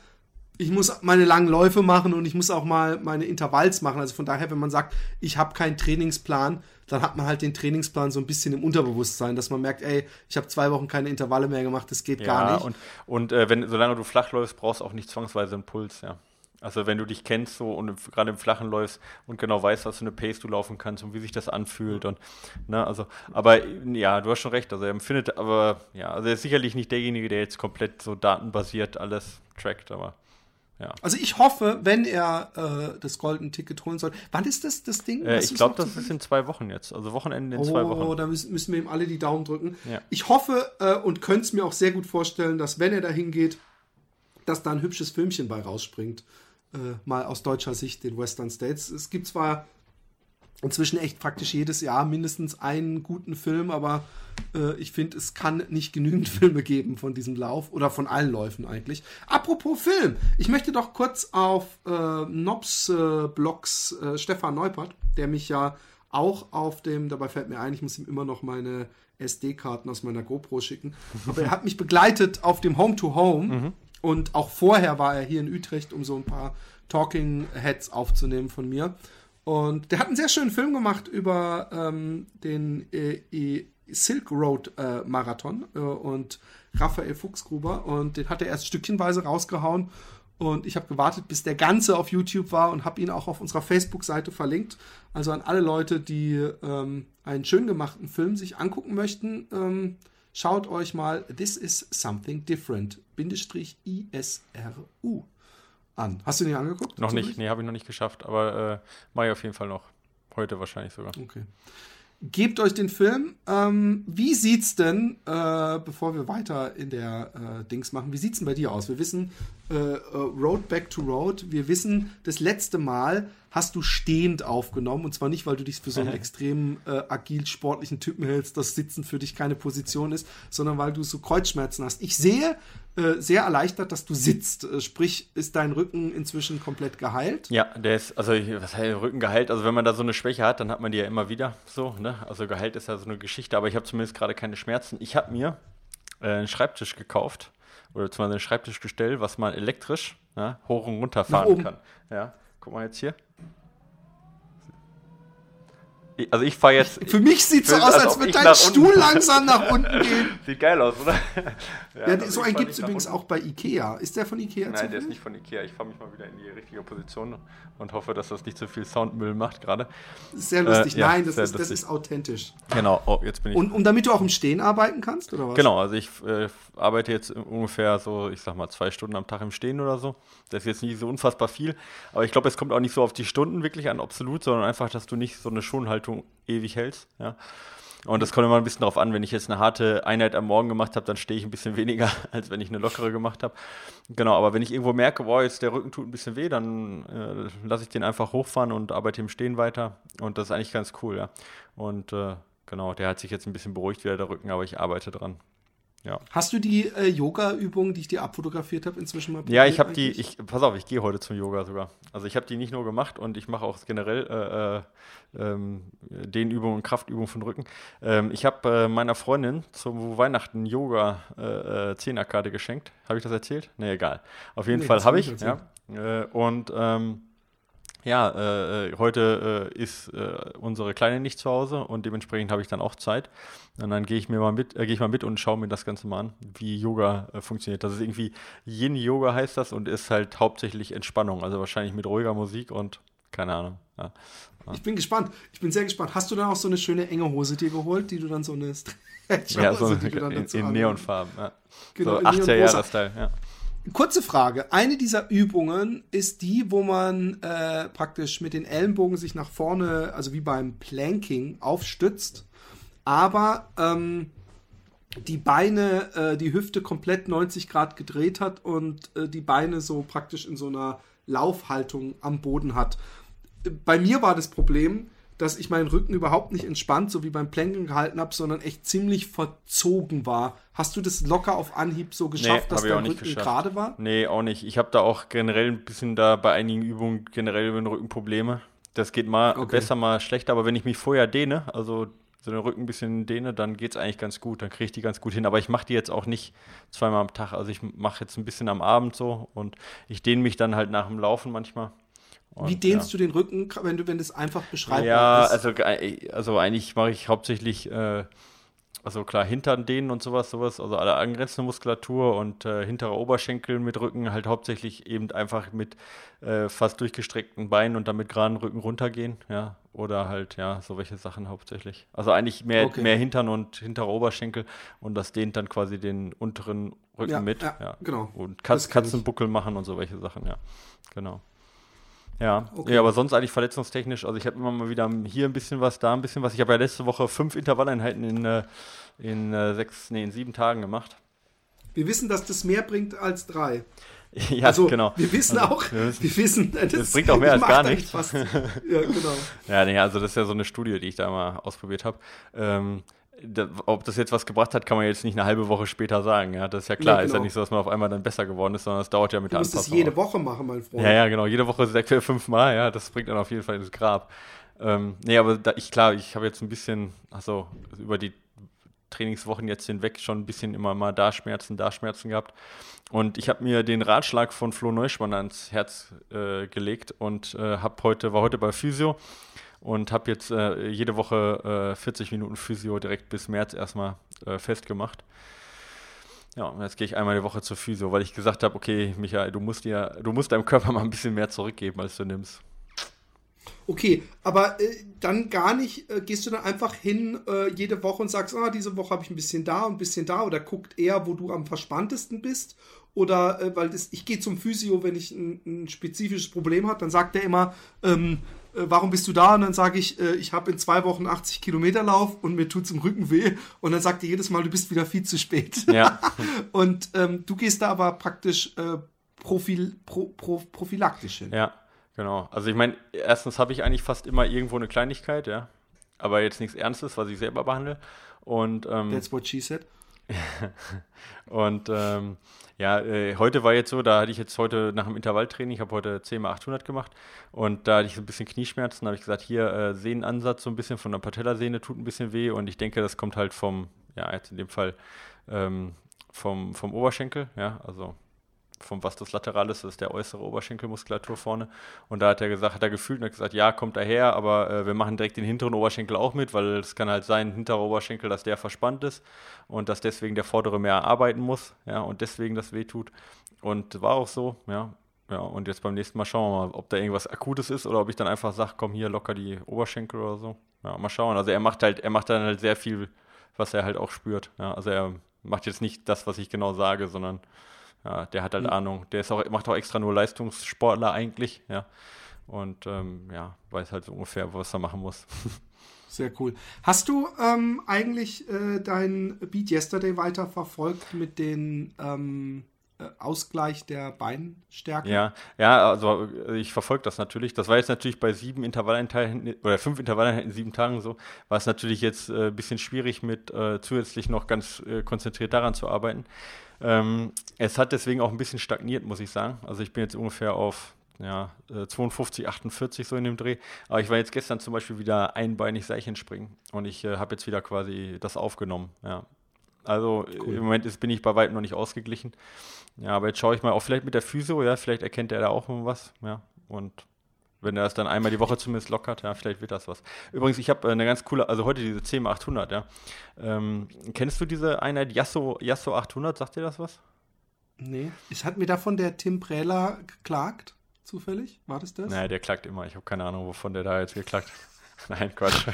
ich muss meine langen Läufe machen und ich muss auch mal meine Intervalls machen. Also von daher, wenn man sagt, ich habe keinen Trainingsplan, dann hat man halt den Trainingsplan so ein bisschen im Unterbewusstsein, dass man merkt, ey, ich habe zwei Wochen keine Intervalle mehr gemacht, das geht ja, gar nicht. Und, und äh, wenn, solange du flach läufst, brauchst du auch nicht zwangsweise einen Puls, ja. Also wenn du dich kennst so und gerade im Flachen läufst und genau weißt, was für eine Pace du laufen kannst und wie sich das anfühlt und ne, also, aber ja, du hast schon recht, also er empfindet, aber ja, also er ist sicherlich nicht derjenige, der jetzt komplett so datenbasiert alles trackt, aber ja. Also ich hoffe, wenn er äh, das Golden Ticket holen soll. Wann ist das das Ding? Äh, ich glaube, das ist in zwei Wochen jetzt. Also Wochenende in oh, zwei Wochen. Oh, da müssen, müssen wir ihm alle die Daumen drücken. Ja. Ich hoffe äh, und könnte es mir auch sehr gut vorstellen, dass wenn er da hingeht, dass da ein hübsches Filmchen bei rausspringt. Äh, mal aus deutscher Sicht den Western States. Es gibt zwar inzwischen echt praktisch jedes Jahr mindestens einen guten Film, aber äh, ich finde, es kann nicht genügend (laughs) Filme geben von diesem Lauf oder von allen Läufen eigentlich. Apropos Film, ich möchte doch kurz auf äh, Nobs äh, Blogs äh, Stefan Neupert, der mich ja auch auf dem, dabei fällt mir ein, ich muss ihm immer noch meine SD-Karten aus meiner GoPro schicken, (laughs) aber er hat mich begleitet auf dem Home to Home mhm. und auch vorher war er hier in Utrecht, um so ein paar Talking Heads aufzunehmen von mir. Und der hat einen sehr schönen Film gemacht über ähm, den äh, Silk Road äh, Marathon äh, und Raphael Fuchsgruber. Und den hat er erst stückchenweise rausgehauen. Und ich habe gewartet, bis der ganze auf YouTube war und habe ihn auch auf unserer Facebook-Seite verlinkt. Also an alle Leute, die ähm, einen schön gemachten Film sich angucken möchten, ähm, schaut euch mal This is Something Different, Bindestrich ISRU an. Hast du den angeguckt? Noch nicht, nee, habe ich noch nicht geschafft, aber äh, mache ich auf jeden Fall noch. Heute wahrscheinlich sogar. Okay. Gebt euch den Film. Ähm, wie sieht's denn, äh, bevor wir weiter in der äh, Dings machen, wie sieht's denn bei dir aus? Wir wissen, äh, äh Road Back to Road, wir wissen, das letzte Mal hast du stehend aufgenommen. Und zwar nicht, weil du dich für so einen extrem äh, agil sportlichen Typen hältst, dass Sitzen für dich keine Position ist, sondern weil du so Kreuzschmerzen hast. Ich sehe äh, sehr erleichtert, dass du sitzt. Äh, sprich, ist dein Rücken inzwischen komplett geheilt? Ja, der ist, also was heißt Rücken geheilt? Also wenn man da so eine Schwäche hat, dann hat man die ja immer wieder so. Ne? Also geheilt ist ja so eine Geschichte, aber ich habe zumindest gerade keine Schmerzen. Ich habe mir äh, einen Schreibtisch gekauft oder beziehungsweise ein Schreibtischgestell, was man elektrisch ja, hoch und runter fahren kann. Ja, guck mal jetzt hier. Also ich fahre jetzt. Für mich sieht es so aus, als, als würde dein Stuhl unten. langsam nach unten (laughs) gehen. Sieht geil aus, oder? (laughs) ja, ja so einen gibt es übrigens auch bei Ikea. Ist der von Ikea? Nein, der ist nicht von Ikea. Ich fahre mich mal wieder in die richtige Position und hoffe, dass das nicht so viel Soundmüll macht gerade. Sehr lustig. Äh, ja, Nein, das ist, das ist authentisch. Genau, oh, jetzt bin ich. Und, und damit du auch im Stehen arbeiten kannst, oder was? Genau, also ich äh, arbeite jetzt ungefähr so, ich sag mal, zwei Stunden am Tag im Stehen oder so. Das ist jetzt nicht so unfassbar viel. Aber ich glaube, es kommt auch nicht so auf die Stunden wirklich an, absolut, sondern einfach, dass du nicht so eine Schonhaltung ewig hältst. Ja. Und das kommt immer ein bisschen darauf an, wenn ich jetzt eine harte Einheit am Morgen gemacht habe, dann stehe ich ein bisschen (laughs) weniger, als wenn ich eine lockere gemacht habe. Genau, aber wenn ich irgendwo merke, boah, jetzt der Rücken tut ein bisschen weh, dann äh, lasse ich den einfach hochfahren und arbeite im Stehen weiter. Und das ist eigentlich ganz cool, ja. Und äh, genau, der hat sich jetzt ein bisschen beruhigt wieder, der Rücken, aber ich arbeite dran. Ja. Hast du die äh, Yoga-Übungen, die ich dir abfotografiert habe, inzwischen mal Ja, ich habe die, ich, pass auf, ich gehe heute zum Yoga sogar. Also ich habe die nicht nur gemacht und ich mache auch generell äh, äh, ähm, Dehnübungen und Kraftübungen von Rücken. Ähm, ich habe äh, meiner Freundin zum Weihnachten Yoga äh, äh, Zehnerkarte geschenkt. Habe ich das erzählt? Nee, egal. Auf jeden nee, Fall habe ich. Ja. Und ähm, ja, äh, äh, heute äh, ist äh, unsere Kleine nicht zu Hause und dementsprechend habe ich dann auch Zeit. Und dann gehe ich mir mal mit, äh, gehe ich mal mit und schaue mir das Ganze mal an, wie Yoga äh, funktioniert. Das ist irgendwie Yin Yoga heißt das und ist halt hauptsächlich Entspannung, also wahrscheinlich mit ruhiger Musik und keine Ahnung. Ja. Ich bin gespannt. Ich bin sehr gespannt. Hast du dann auch so eine schöne enge Hose dir geholt, die du dann so eine (laughs) ja, so die in, in Neonfarben. Ja. Genau, so 80er Jahre Style. Ja. Kurze Frage. Eine dieser Übungen ist die, wo man äh, praktisch mit den Ellenbogen sich nach vorne, also wie beim Planking, aufstützt, aber ähm, die Beine, äh, die Hüfte komplett 90 Grad gedreht hat und äh, die Beine so praktisch in so einer Laufhaltung am Boden hat. Bei mir war das Problem, dass ich meinen Rücken überhaupt nicht entspannt, so wie beim Planken gehalten habe, sondern echt ziemlich verzogen war. Hast du das locker auf Anhieb so geschafft, nee, dass dein Rücken gerade war? Nee, auch nicht. Ich habe da auch generell ein bisschen da bei einigen Übungen generell über den Rücken Probleme. Das geht mal okay. besser, mal schlechter, aber wenn ich mich vorher dehne, also so den Rücken ein bisschen dehne, dann geht es eigentlich ganz gut. Dann kriege ich die ganz gut hin. Aber ich mache die jetzt auch nicht zweimal am Tag. Also ich mache jetzt ein bisschen am Abend so und ich dehne mich dann halt nach dem Laufen manchmal. Und, Wie dehnst ja. du den Rücken, wenn du, wenn das einfach beschreibst? Ja, also, also eigentlich mache ich hauptsächlich, äh, also klar, Hintern dehnen und sowas, sowas, also alle angrenzende Muskulatur und äh, hintere Oberschenkel mit Rücken halt hauptsächlich eben einfach mit äh, fast durchgestreckten Beinen und damit geraden Rücken runtergehen, ja. Oder halt, ja, so welche Sachen hauptsächlich. Also eigentlich mehr, okay. mehr Hintern und hintere Oberschenkel und das dehnt dann quasi den unteren Rücken ja, mit. Ja, ja, genau. Und Katz, Katzenbuckel machen und so welche Sachen, ja. Genau. Ja, okay. ja, aber sonst eigentlich verletzungstechnisch. Also ich habe immer mal wieder hier ein bisschen was, da ein bisschen was. Ich habe ja letzte Woche fünf Intervalleinheiten in, äh, in äh, sechs, nee, in sieben Tagen gemacht. Wir wissen, dass das mehr bringt als drei. (laughs) Ja, also, genau. Wir wissen also, auch, wir wissen, das, das bringt auch mehr als gar nichts. ja, genau. (laughs) Ja, nee, also das ist ja so eine Studie, die ich da mal ausprobiert habe. Ähm, ob das jetzt was gebracht hat, kann man jetzt nicht eine halbe Woche später sagen. Ja, das ist ja klar. Ja, genau. Ist ja genau. nicht so, dass man auf einmal dann besser geworden ist, sondern es dauert ja mit du der Anpassung. Du musst es jede Woche machen, mein Freund. Ja, ja, genau. Jede Woche sechs, vier, fünf Mal. Ja, das bringt dann auf jeden Fall ins Grab. Ähm, nee, aber da, ich, klar, ich habe jetzt ein bisschen, also über die Trainingswochen jetzt hinweg schon ein bisschen immer mal da Schmerzen, da Schmerzen gehabt. Und ich habe mir den Ratschlag von Flo Neuschmann ans Herz äh, gelegt und äh, habe heute, war heute bei Physio und habe jetzt äh, jede Woche äh, 40 Minuten Physio direkt bis März erstmal äh, festgemacht. Ja, und jetzt gehe ich einmal die Woche zur Physio, weil ich gesagt habe, okay, Michael, du musst dir, du musst deinem Körper mal ein bisschen mehr zurückgeben, als du nimmst. Okay, aber äh, dann gar nicht, äh, gehst du dann einfach hin äh, jede Woche und sagst, ah, diese Woche habe ich ein bisschen da und ein bisschen da oder guckt eher, wo du am verspanntesten bist? Oder weil das, ich gehe zum Physio, wenn ich ein, ein spezifisches Problem habe, dann sagt er immer, ähm, äh, warum bist du da? Und dann sage ich, äh, ich habe in zwei Wochen 80 Kilometer Lauf und mir tut es im Rücken weh. Und dann sagt er jedes Mal, du bist wieder viel zu spät. Ja. (laughs) und ähm, du gehst da aber praktisch äh, profil, pro, pro, prophylaktisch hin. Ja, genau. Also ich meine, erstens habe ich eigentlich fast immer irgendwo eine Kleinigkeit, ja. Aber jetzt nichts Ernstes, was ich selber behandle. Und ähm, That's what she said. (laughs) und ähm, ja, äh, heute war jetzt so, da hatte ich jetzt heute nach dem Intervalltraining, ich habe heute 10 mal 800 gemacht und da hatte ich so ein bisschen Knieschmerzen, habe ich gesagt, hier äh, Sehnenansatz so ein bisschen von der Patellasehne tut ein bisschen weh und ich denke, das kommt halt vom, ja, jetzt in dem Fall ähm, vom, vom Oberschenkel, ja, also vom was das lateral ist, das ist der äußere Oberschenkelmuskulatur vorne. Und da hat er gesagt, hat er gefühlt und hat gesagt, ja, kommt daher, aber äh, wir machen direkt den hinteren Oberschenkel auch mit, weil es kann halt sein, hinterer Oberschenkel, dass der verspannt ist und dass deswegen der vordere mehr arbeiten muss, ja, und deswegen das wehtut. Und war auch so, ja. Ja, und jetzt beim nächsten Mal schauen wir mal, ob da irgendwas Akutes ist oder ob ich dann einfach sage, komm hier locker die Oberschenkel oder so. Ja, mal schauen. Also er macht halt, er macht dann halt sehr viel, was er halt auch spürt. Ja, also er macht jetzt nicht das, was ich genau sage, sondern ja, der hat halt mhm. Ahnung. Der ist auch, macht auch extra nur Leistungssportler eigentlich, ja. Und ähm, ja, weiß halt so ungefähr, was er machen muss. (laughs) Sehr cool. Hast du ähm, eigentlich äh, dein Beat Yesterday weiter verfolgt mit den ähm, äh, Ausgleich der Beinstärke? Ja, ja, also äh, ich verfolge das natürlich. Das war jetzt natürlich bei sieben Intervalleinheiten oder fünf Intervalleinheiten in sieben Tagen so, war es natürlich jetzt ein äh, bisschen schwierig mit äh, zusätzlich noch ganz äh, konzentriert daran zu arbeiten. Ähm, es hat deswegen auch ein bisschen stagniert, muss ich sagen. Also ich bin jetzt ungefähr auf ja, 52, äh, 48 so in dem Dreh. Aber ich war jetzt gestern zum Beispiel wieder einbeinig Seilchenspringen und ich äh, habe jetzt wieder quasi das aufgenommen. Ja. Also cool. im Moment ist, bin ich bei weitem noch nicht ausgeglichen. Ja, aber jetzt schaue ich mal auch vielleicht mit der Physio, ja, vielleicht erkennt er da auch was. Ja, und wenn er es dann einmal die Woche zumindest lockert, ja, vielleicht wird das was. Übrigens, ich habe äh, eine ganz coole, also heute diese CM 800, ja. Ähm, kennst du diese Einheit Yasso, Yasso 800? Sagt dir das was? Nee. Ich hat mir davon der Tim Prähler geklagt, zufällig? War das das? Naja, der klagt immer. Ich habe keine Ahnung, wovon der da jetzt geklagt hat. (laughs) Nein, Quatsch.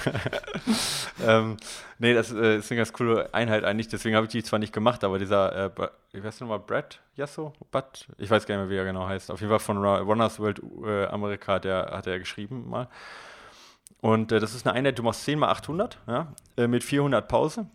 (laughs) ähm, nee, das äh, ist eine ganz coole Einheit eigentlich, deswegen habe ich die zwar nicht gemacht, aber dieser, äh, ich weiß nicht mal, Brad Yasso? But, ich weiß gar nicht mehr, wie er genau heißt. Auf jeden Fall von Runners World äh, Amerika, der hat er geschrieben mal. Und äh, das ist eine Einheit, du machst 10 mal 800, ja, äh, mit 400 Pause.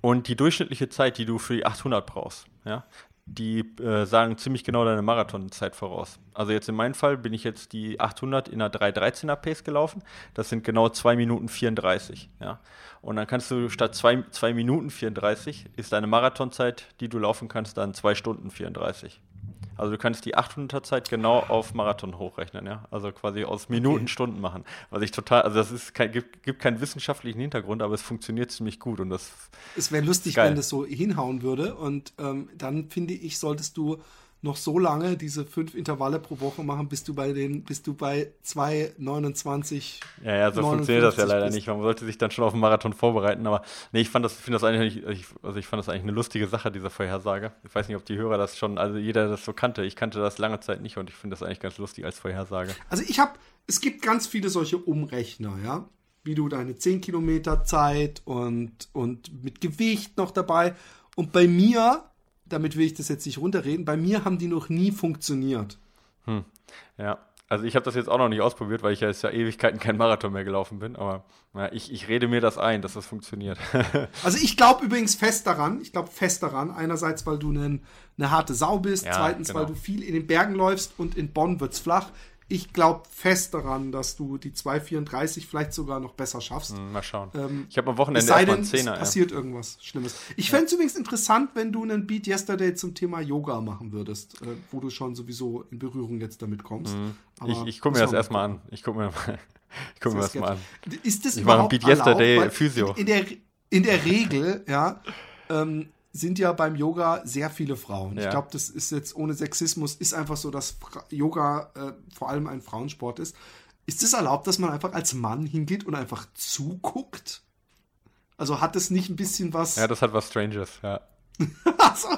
Und die durchschnittliche Zeit, die du für die 800 brauchst, ja, die äh, sagen ziemlich genau deine Marathonzeit voraus. Also jetzt in meinem Fall bin ich jetzt die 800 in einer 313er Pace gelaufen. Das sind genau 2 Minuten 34. Ja. Und dann kannst du statt 2, 2 Minuten 34 ist deine Marathonzeit, die du laufen kannst, dann 2 Stunden 34. Also du kannst die 800er Zeit genau auf Marathon hochrechnen, ja. Also quasi aus Minuten, okay. Stunden machen. Was ich total, also das ist kein, gibt, gibt keinen wissenschaftlichen Hintergrund, aber es funktioniert ziemlich gut und das. Es wäre lustig, geil. wenn das so hinhauen würde und ähm, dann finde ich, solltest du noch so lange diese fünf Intervalle pro Woche machen, bis du bei den, bis du bei 2,29. Ja, ja, so funktioniert das ja leider bist. nicht. Man sollte sich dann schon auf den Marathon vorbereiten. Aber nee, ich fand das, finde das eigentlich, ich, also ich fand das eigentlich eine lustige Sache, diese Vorhersage. Ich weiß nicht, ob die Hörer das schon, also jeder das so kannte. Ich kannte das lange Zeit nicht und ich finde das eigentlich ganz lustig als Vorhersage. Also ich habe, es gibt ganz viele solche Umrechner, ja. Wie du deine 10 Kilometer Zeit und, und mit Gewicht noch dabei. Und bei mir damit will ich das jetzt nicht runterreden. Bei mir haben die noch nie funktioniert. Hm. Ja, also ich habe das jetzt auch noch nicht ausprobiert, weil ich ja jetzt ja Ewigkeiten kein Marathon mehr gelaufen bin. Aber ja, ich, ich rede mir das ein, dass das funktioniert. (laughs) also ich glaube übrigens fest daran. Ich glaube fest daran. Einerseits, weil du eine, eine harte Sau bist. Ja, Zweitens, genau. weil du viel in den Bergen läufst und in Bonn wird es flach ich glaube fest daran, dass du die 2,34 vielleicht sogar noch besser schaffst. Hm, mal schauen. Ähm, ich habe am Wochenende sei denn, es passiert ja. irgendwas Schlimmes. Ich ja. fände es übrigens interessant, wenn du einen Beat Yesterday zum Thema Yoga machen würdest, äh, wo du schon sowieso in Berührung jetzt damit kommst. Mhm. ich ich gucke mir das erstmal an. Ich gucke mir, ich guck mir das mal (laughs) an. Ist das ich mache Beat Yesterday Physio. In der, in der Regel, ja, ähm, sind ja beim Yoga sehr viele Frauen. Ja. Ich glaube, das ist jetzt ohne Sexismus, ist einfach so, dass Yoga äh, vor allem ein Frauensport ist. ist es erlaubt, dass man einfach als Mann hingeht und einfach zuguckt? Also hat es nicht ein bisschen was. Ja, das hat was Stranges, ja. (laughs) so.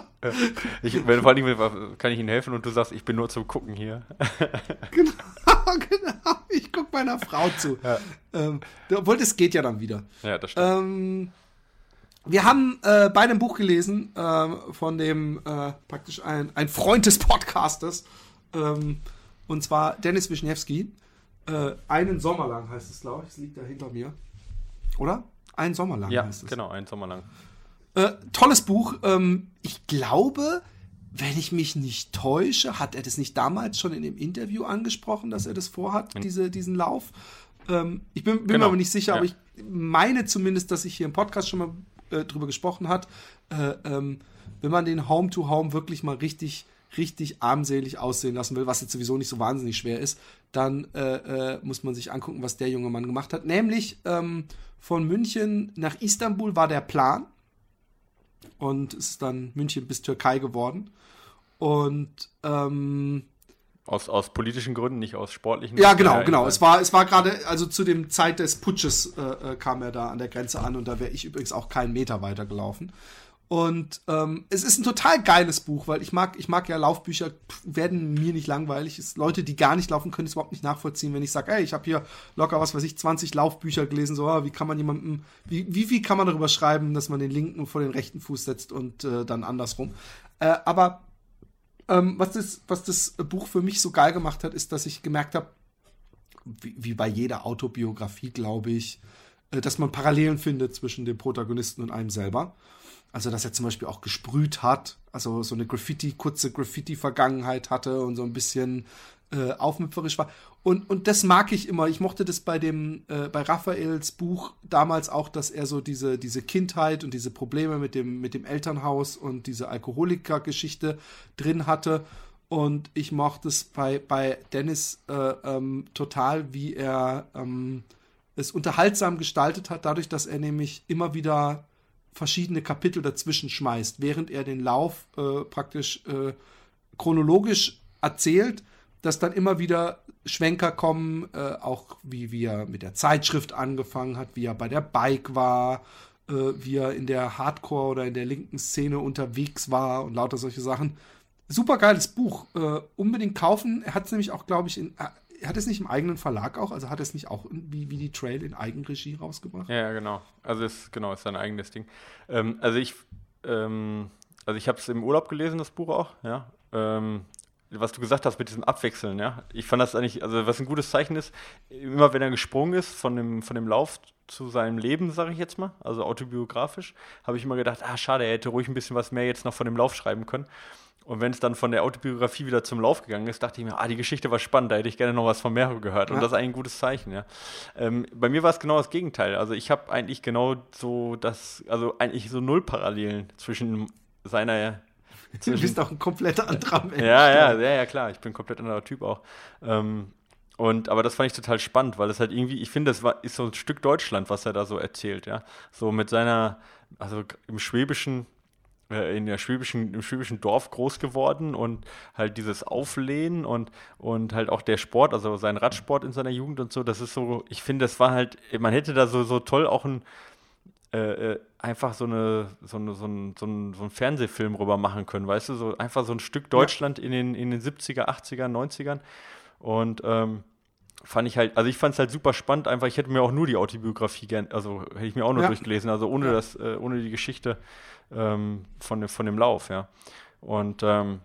Ich, wenn, vor allem kann ich Ihnen helfen und du sagst, ich bin nur zum Gucken hier. (laughs) genau, (laughs) genau. Ich gucke meiner Frau zu. Ja. Ähm, obwohl, das geht ja dann wieder. Ja, das stimmt. Ähm, wir haben äh, beide ein Buch gelesen äh, von dem äh, praktisch ein, ein Freund des Podcasters. Ähm, und zwar Dennis Wischniewski. Äh, einen Sommer lang heißt es, glaube ich. Es liegt da hinter mir. Oder? Ein Sommer lang ja, heißt es. Genau, ein Sommer lang. Äh, tolles Buch. Ähm, ich glaube, wenn ich mich nicht täusche, hat er das nicht damals schon in dem Interview angesprochen, dass er das vorhat, mhm. diese, diesen Lauf. Ähm, ich bin, bin genau. mir aber nicht sicher, ja. aber ich meine zumindest, dass ich hier im Podcast schon mal äh, drüber gesprochen hat. Äh, ähm, wenn man den Home-to-Home -Home wirklich mal richtig richtig armselig aussehen lassen will, was jetzt sowieso nicht so wahnsinnig schwer ist, dann äh, äh, muss man sich angucken, was der junge Mann gemacht hat. Nämlich ähm, von München nach Istanbul war der Plan und ist dann München bis Türkei geworden. Und ähm, aus, aus politischen Gründen, nicht aus sportlichen Ja, genau, äh, genau. Es war, es war gerade, also zu dem Zeit des Putsches äh, äh, kam er da an der Grenze an und da wäre ich übrigens auch keinen Meter weiter gelaufen. Und ähm, es ist ein total geiles Buch, weil ich mag, ich mag ja Laufbücher, werden mir nicht langweilig. Es, Leute, die gar nicht laufen, können es überhaupt nicht nachvollziehen, wenn ich sage, ey, ich habe hier locker, was weiß ich, 20 Laufbücher gelesen, so, ah, wie kann man jemandem, wie, wie wie kann man darüber schreiben, dass man den linken vor den rechten Fuß setzt und äh, dann andersrum. Äh, aber ähm, was, das, was das Buch für mich so geil gemacht hat, ist, dass ich gemerkt habe, wie, wie bei jeder Autobiografie, glaube ich, äh, dass man Parallelen findet zwischen dem Protagonisten und einem selber. Also, dass er zum Beispiel auch gesprüht hat, also so eine Graffiti, kurze Graffiti-Vergangenheit hatte und so ein bisschen äh, aufmüpferisch war. Und, und das mag ich immer. Ich mochte das bei dem, äh, bei Raphaels Buch damals auch, dass er so diese, diese Kindheit und diese Probleme mit dem, mit dem Elternhaus und diese Alkoholiker-Geschichte drin hatte. Und ich mochte es bei, bei Dennis äh, ähm, total, wie er ähm, es unterhaltsam gestaltet hat, dadurch, dass er nämlich immer wieder verschiedene Kapitel dazwischen schmeißt, während er den Lauf äh, praktisch äh, chronologisch erzählt, dass dann immer wieder Schwenker kommen, äh, auch wie, wie er mit der Zeitschrift angefangen hat, wie er bei der Bike war, äh, wie er in der Hardcore oder in der linken Szene unterwegs war und lauter solche Sachen. Super geiles Buch. Äh, unbedingt kaufen. Er hat es nämlich auch, glaube ich, in, er hat es nicht im eigenen Verlag auch, also hat es nicht auch wie, wie die Trail in Eigenregie rausgebracht? Ja, genau. Also ist genau, ist sein eigenes Ding. Ähm, also ich, ähm, also ich habe es im Urlaub gelesen, das Buch auch, ja. Ähm, was du gesagt hast mit diesem Abwechseln, ja. Ich fand das eigentlich, also was ein gutes Zeichen ist, immer wenn er gesprungen ist von dem, von dem Lauf zu seinem Leben, sage ich jetzt mal, also autobiografisch, habe ich immer gedacht, ah, schade, er hätte ruhig ein bisschen was mehr jetzt noch von dem Lauf schreiben können. Und wenn es dann von der Autobiografie wieder zum Lauf gegangen ist, dachte ich mir, ah, die Geschichte war spannend, da hätte ich gerne noch was von Mero gehört. Und ja. das ist eigentlich ein gutes Zeichen, ja. Ähm, bei mir war es genau das Gegenteil. Also ich habe eigentlich genau so das, also eigentlich so null Parallelen zwischen seiner Du bist auch ein kompletter anderer Mensch. Ja, ja, ja, ja, klar. Ich bin ein komplett anderer Typ auch. Ähm, und, aber das fand ich total spannend, weil es halt irgendwie, ich finde, das war, ist so ein Stück Deutschland, was er da so erzählt, ja. So mit seiner, also im Schwäbischen, äh, in der schwäbischen, im schwäbischen Dorf groß geworden und halt dieses Auflehnen und, und halt auch der Sport, also sein Radsport in seiner Jugend und so, das ist so, ich finde, das war halt, man hätte da so, so toll auch ein, äh, äh einfach so, eine, so, eine, so, ein, so, ein, so ein Fernsehfilm rüber machen können, weißt du, so einfach so ein Stück Deutschland ja. in, den, in den 70er, 80er, 90ern und ähm, fand ich halt, also ich fand es halt super spannend, einfach, ich hätte mir auch nur die Autobiografie gern, also hätte ich mir auch nur ja. durchgelesen, also ohne ja. das, äh, ohne die Geschichte ähm, von, von dem Lauf, ja. Und ähm,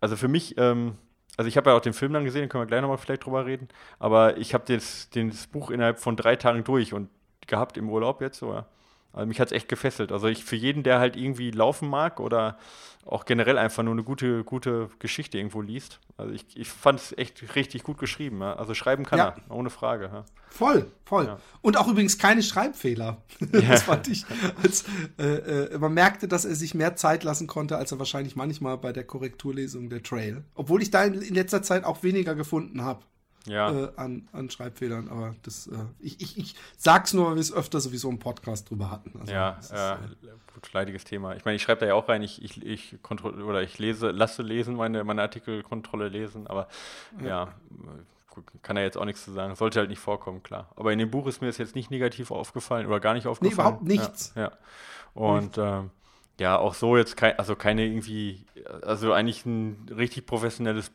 also für mich, ähm, also ich habe ja auch den Film dann gesehen, können wir gleich nochmal vielleicht drüber reden, aber ich habe das, das Buch innerhalb von drei Tagen durch und gehabt im Urlaub jetzt so, ja. Also mich hat es echt gefesselt. Also ich für jeden, der halt irgendwie laufen mag oder auch generell einfach nur eine gute, gute Geschichte irgendwo liest. Also ich, ich fand es echt richtig gut geschrieben. Ja. Also schreiben kann ja. er, ohne Frage. Ja. Voll, voll. Und auch übrigens keine Schreibfehler. (laughs) das fand ich. Als, äh, äh, man merkte, dass er sich mehr Zeit lassen konnte, als er wahrscheinlich manchmal bei der Korrekturlesung der Trail. Obwohl ich da in, in letzter Zeit auch weniger gefunden habe ja. äh, an, an Schreibfehlern. Aber das, äh, ich, ich, ich sag's nur, weil wir es öfter sowieso im Podcast drüber hatten. Also, ja, ist, äh, gut, leidiges Thema. Ich meine, ich schreibe da ja auch rein, ich, ich, ich oder ich lese, lasse lesen, meine, meine Artikelkontrolle lesen, aber ja. ja, kann er jetzt auch nichts zu sagen. Sollte halt nicht vorkommen, klar. Aber in dem Buch ist mir das jetzt nicht negativ aufgefallen oder gar nicht aufgefallen. Nee, überhaupt nichts. Ja. ja. Und ähm, ja, auch so jetzt kein, also keine irgendwie, also eigentlich ein richtig professionelles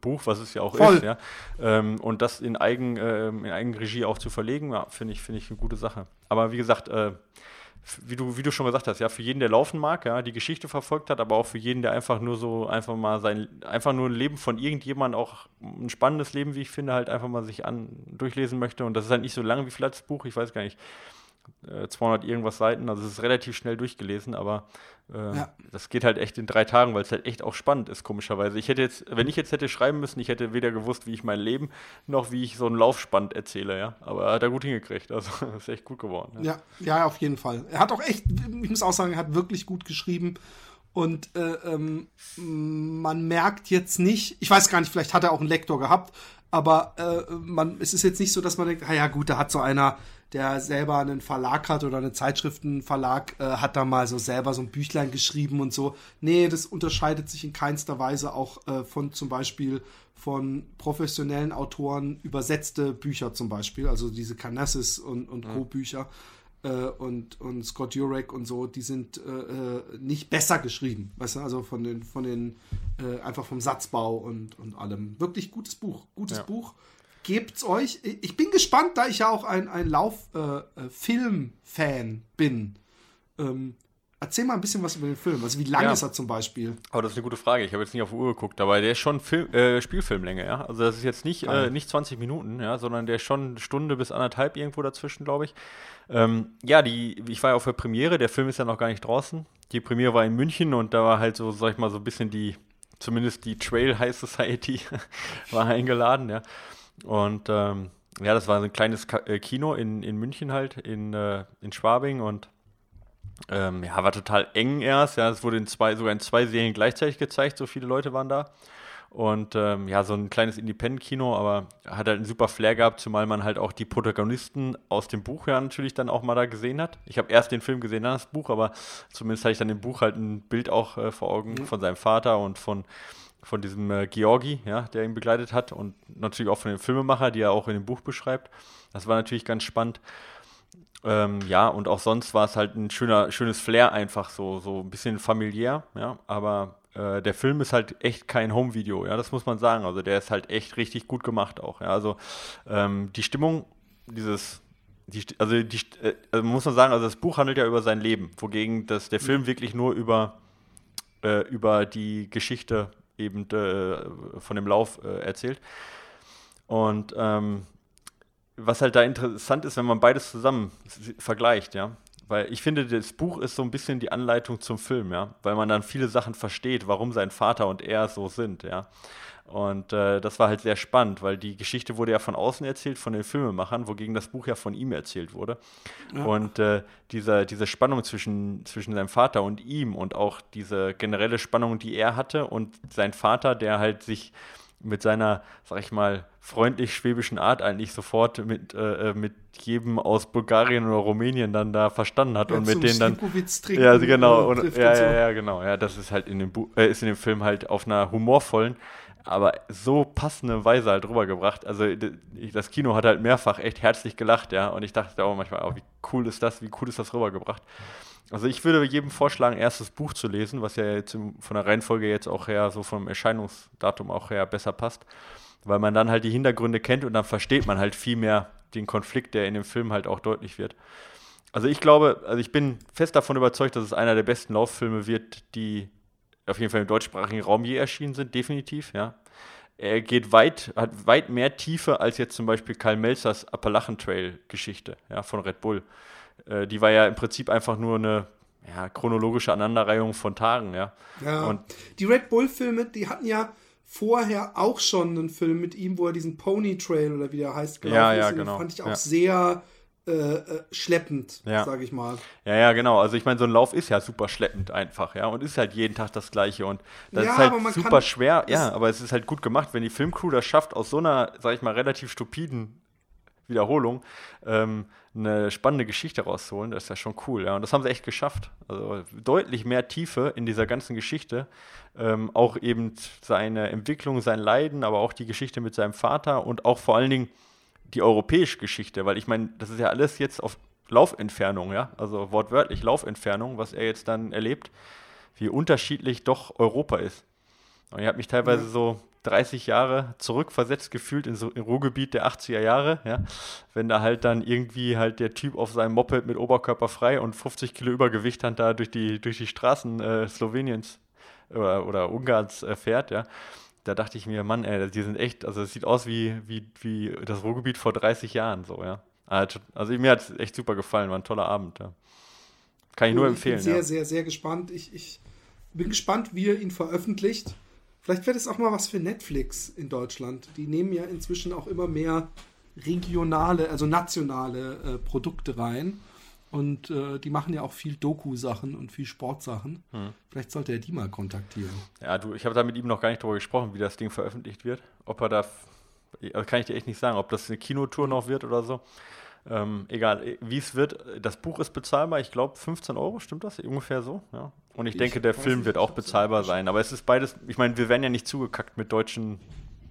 Buch, was es ja auch Voll. ist, ja. Ähm, und das in, Eigen, äh, in Eigenregie auch zu verlegen, ja, finde ich, finde ich eine gute Sache. Aber wie gesagt, äh, wie du, wie du schon gesagt hast, ja, für jeden, der laufen mag, ja, die Geschichte verfolgt hat, aber auch für jeden, der einfach nur so, einfach mal sein, einfach nur ein Leben von irgendjemand, auch ein spannendes Leben, wie ich finde, halt einfach mal sich an, durchlesen möchte. Und das ist halt nicht so lang wie vielleicht das Buch, ich weiß gar nicht, 200 äh, irgendwas Seiten, also es ist relativ schnell durchgelesen, aber äh, ja. das geht halt echt in drei Tagen, weil es halt echt auch spannend ist, komischerweise. Ich hätte jetzt, wenn ich jetzt hätte schreiben müssen, ich hätte weder gewusst, wie ich mein Leben, noch wie ich so einen Laufspand erzähle, ja. Aber hat er gut hingekriegt, also (laughs) ist echt gut geworden. Ja. ja, ja, auf jeden Fall. Er hat auch echt, ich muss auch sagen, er hat wirklich gut geschrieben. Und äh, ähm, man merkt jetzt nicht, ich weiß gar nicht, vielleicht hat er auch einen Lektor gehabt, aber äh, man, es ist jetzt nicht so, dass man denkt, ah ja gut, da hat so einer der selber einen Verlag hat oder einen Zeitschriftenverlag, äh, hat da mal so selber so ein Büchlein geschrieben und so. Nee, das unterscheidet sich in keinster Weise auch äh, von zum Beispiel von professionellen Autoren übersetzte Bücher zum Beispiel, also diese Canassis und, und Co. Bücher äh, und, und Scott Jurek und so, die sind äh, äh, nicht besser geschrieben, weißt du, also von den, von den, äh, einfach vom Satzbau und, und allem. Wirklich gutes Buch, gutes ja. Buch gebt's euch. Ich bin gespannt, da ich ja auch ein, ein Lauffilm-Fan äh, bin. Ähm, erzähl mal ein bisschen was über den Film. Also wie lang ja. ist er zum Beispiel? Aber das ist eine gute Frage. Ich habe jetzt nicht auf die Uhr geguckt, aber der ist schon Film, äh, Spielfilmlänge, ja. Also das ist jetzt nicht, äh, nicht 20 Minuten, ja, sondern der ist schon eine Stunde bis anderthalb irgendwo dazwischen, glaube ich. Ähm, ja, die, ich war ja auf der Premiere, der Film ist ja noch gar nicht draußen. Die Premiere war in München und da war halt so, sag ich mal, so ein bisschen die, zumindest die Trail High Society (laughs) war eingeladen, ja. Und ähm, ja, das war so ein kleines äh, Kino in, in München halt, in, äh, in Schwabing und ähm, ja, war total eng erst. Ja, es wurde in zwei, sogar in zwei Serien gleichzeitig gezeigt, so viele Leute waren da. Und ähm, ja, so ein kleines Independent-Kino, aber hat halt einen super Flair gehabt, zumal man halt auch die Protagonisten aus dem Buch ja natürlich dann auch mal da gesehen hat. Ich habe erst den Film gesehen, dann das Buch, aber zumindest hatte ich dann im Buch halt ein Bild auch äh, vor Augen mhm. von seinem Vater und von von diesem äh, Georgi, ja, der ihn begleitet hat und natürlich auch von dem Filmemacher, die er auch in dem Buch beschreibt. Das war natürlich ganz spannend. Ähm, ja, und auch sonst war es halt ein schöner, schönes Flair einfach so, so ein bisschen familiär, ja, aber äh, der Film ist halt echt kein Home-Video, ja, das muss man sagen. Also der ist halt echt richtig gut gemacht auch, ja. Also ähm, die Stimmung, dieses die, also, die, äh, also muss man sagen, also das Buch handelt ja über sein Leben, wogegen das, der Film wirklich nur über, äh, über die Geschichte eben äh, von dem Lauf äh, erzählt. Und ähm, was halt da interessant ist, wenn man beides zusammen vergleicht, ja. Weil ich finde, das Buch ist so ein bisschen die Anleitung zum Film, ja. Weil man dann viele Sachen versteht, warum sein Vater und er so sind, ja. Und äh, das war halt sehr spannend, weil die Geschichte wurde ja von außen erzählt, von den Filmemachern, wogegen das Buch ja von ihm erzählt wurde. Ja. Und äh, diese, diese Spannung zwischen, zwischen seinem Vater und ihm und auch diese generelle Spannung, die er hatte und sein Vater, der halt sich mit seiner, sag ich mal, freundlich-schwäbischen Art eigentlich sofort mit, äh, äh, mit jedem aus Bulgarien oder Rumänien dann da verstanden hat ja, und mit denen dann. Ja, genau. Und, ja, ja, ja, genau. Ja, das ist halt in dem, Bu äh, ist in dem Film halt auf einer humorvollen, aber so passende Weise halt rübergebracht. Also das Kino hat halt mehrfach echt herzlich gelacht, ja. Und ich dachte auch manchmal, oh, wie cool ist das, wie cool ist das rübergebracht. Also ich würde jedem vorschlagen, erst das Buch zu lesen, was ja jetzt von der Reihenfolge jetzt auch her, so vom Erscheinungsdatum auch her besser passt. Weil man dann halt die Hintergründe kennt und dann versteht man halt viel mehr den Konflikt, der in dem Film halt auch deutlich wird. Also ich glaube, also ich bin fest davon überzeugt, dass es einer der besten Lauffilme wird, die auf jeden Fall im deutschsprachigen Raum je erschienen sind, definitiv, ja. Er geht weit, hat weit mehr Tiefe als jetzt zum Beispiel Karl Melzers Appalachen Trail Geschichte, ja, von Red Bull. Äh, die war ja im Prinzip einfach nur eine ja, chronologische Aneinanderreihung von Tagen, ja. Ja. Und die Red Bull Filme, die hatten ja vorher auch schon einen Film mit ihm, wo er diesen Pony Trail oder wie der heißt, gelaufen ja, ja, ist. Genau. fand ich auch ja. sehr äh, äh, schleppend, ja. sage ich mal. Ja, ja, genau. Also ich meine, so ein Lauf ist ja super schleppend einfach, ja, und ist halt jeden Tag das Gleiche und das ja, ist halt super schwer, ja, aber es ist halt gut gemacht, wenn die Filmcrew das schafft, aus so einer, sag ich mal, relativ stupiden Wiederholung, ähm, eine spannende Geschichte rauszuholen. Das ist ja schon cool. Ja. Und das haben sie echt geschafft. Also deutlich mehr Tiefe in dieser ganzen Geschichte. Ähm, auch eben seine Entwicklung, sein Leiden, aber auch die Geschichte mit seinem Vater und auch vor allen Dingen die europäische Geschichte, weil ich meine, das ist ja alles jetzt auf Laufentfernung, ja, also wortwörtlich Laufentfernung, was er jetzt dann erlebt, wie unterschiedlich doch Europa ist. Und ich habe mich teilweise ja. so 30 Jahre zurückversetzt gefühlt in so im Ruhrgebiet der 80er Jahre, ja, wenn da halt dann irgendwie halt der Typ auf seinem Moped mit Oberkörper frei und 50 Kilo Übergewicht dann da durch die, durch die Straßen äh, Sloweniens oder, oder Ungarns äh, fährt, ja. Da dachte ich mir, Mann, ey, die sind echt, also es sieht aus wie, wie, wie das Ruhrgebiet vor 30 Jahren, so, ja. Also, also mir hat es echt super gefallen, war ein toller Abend, ja. Kann ich nur empfehlen. Ich bin sehr, ja. sehr, sehr gespannt. Ich, ich bin gespannt, wie er ihn veröffentlicht. Vielleicht wird es auch mal was für Netflix in Deutschland. Die nehmen ja inzwischen auch immer mehr regionale, also nationale äh, Produkte rein. Und äh, die machen ja auch viel Doku-Sachen und viel Sportsachen. Hm. Vielleicht sollte er die mal kontaktieren. Ja, du, ich habe da mit ihm noch gar nicht drüber gesprochen, wie das Ding veröffentlicht wird. Ob er da, also kann ich dir echt nicht sagen, ob das eine Kinotour noch wird oder so. Ähm, egal, wie es wird, das Buch ist bezahlbar, ich glaube 15 Euro, stimmt das? Ungefähr so, ja. Und ich, ich denke, der Film nicht, wird auch bezahlbar sein. Aber es ist beides, ich meine, wir werden ja nicht zugekackt mit deutschen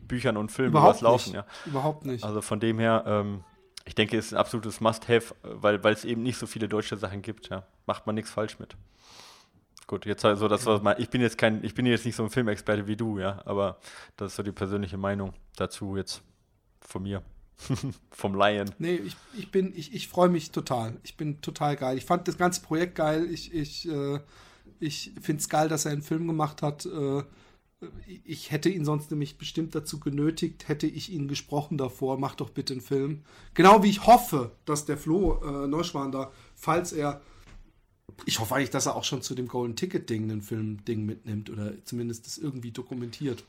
Büchern und Filmen, Überhaupt die was laufen, nicht. ja. Überhaupt nicht. Also von dem her, ähm, ich denke, es ist ein absolutes Must-Have, weil, weil es eben nicht so viele deutsche Sachen gibt, ja. Macht man nichts falsch mit. Gut, jetzt also das war mein, ich bin jetzt kein, ich bin jetzt nicht so ein Filmexperte wie du, ja, aber das ist so die persönliche Meinung dazu jetzt von mir. (laughs) Vom Lion. Nee, ich, ich bin, ich, ich freue mich total. Ich bin total geil. Ich fand das ganze Projekt geil. Ich, ich, äh, ich finde es geil, dass er einen Film gemacht hat. Äh, ich hätte ihn sonst nämlich bestimmt dazu genötigt, hätte ich ihn gesprochen davor, mach doch bitte einen Film. Genau wie ich hoffe, dass der Flo äh, Neuschwander, falls er, ich hoffe eigentlich, dass er auch schon zu dem Golden Ticket Ding einen Film-Ding mitnimmt oder zumindest das irgendwie dokumentiert.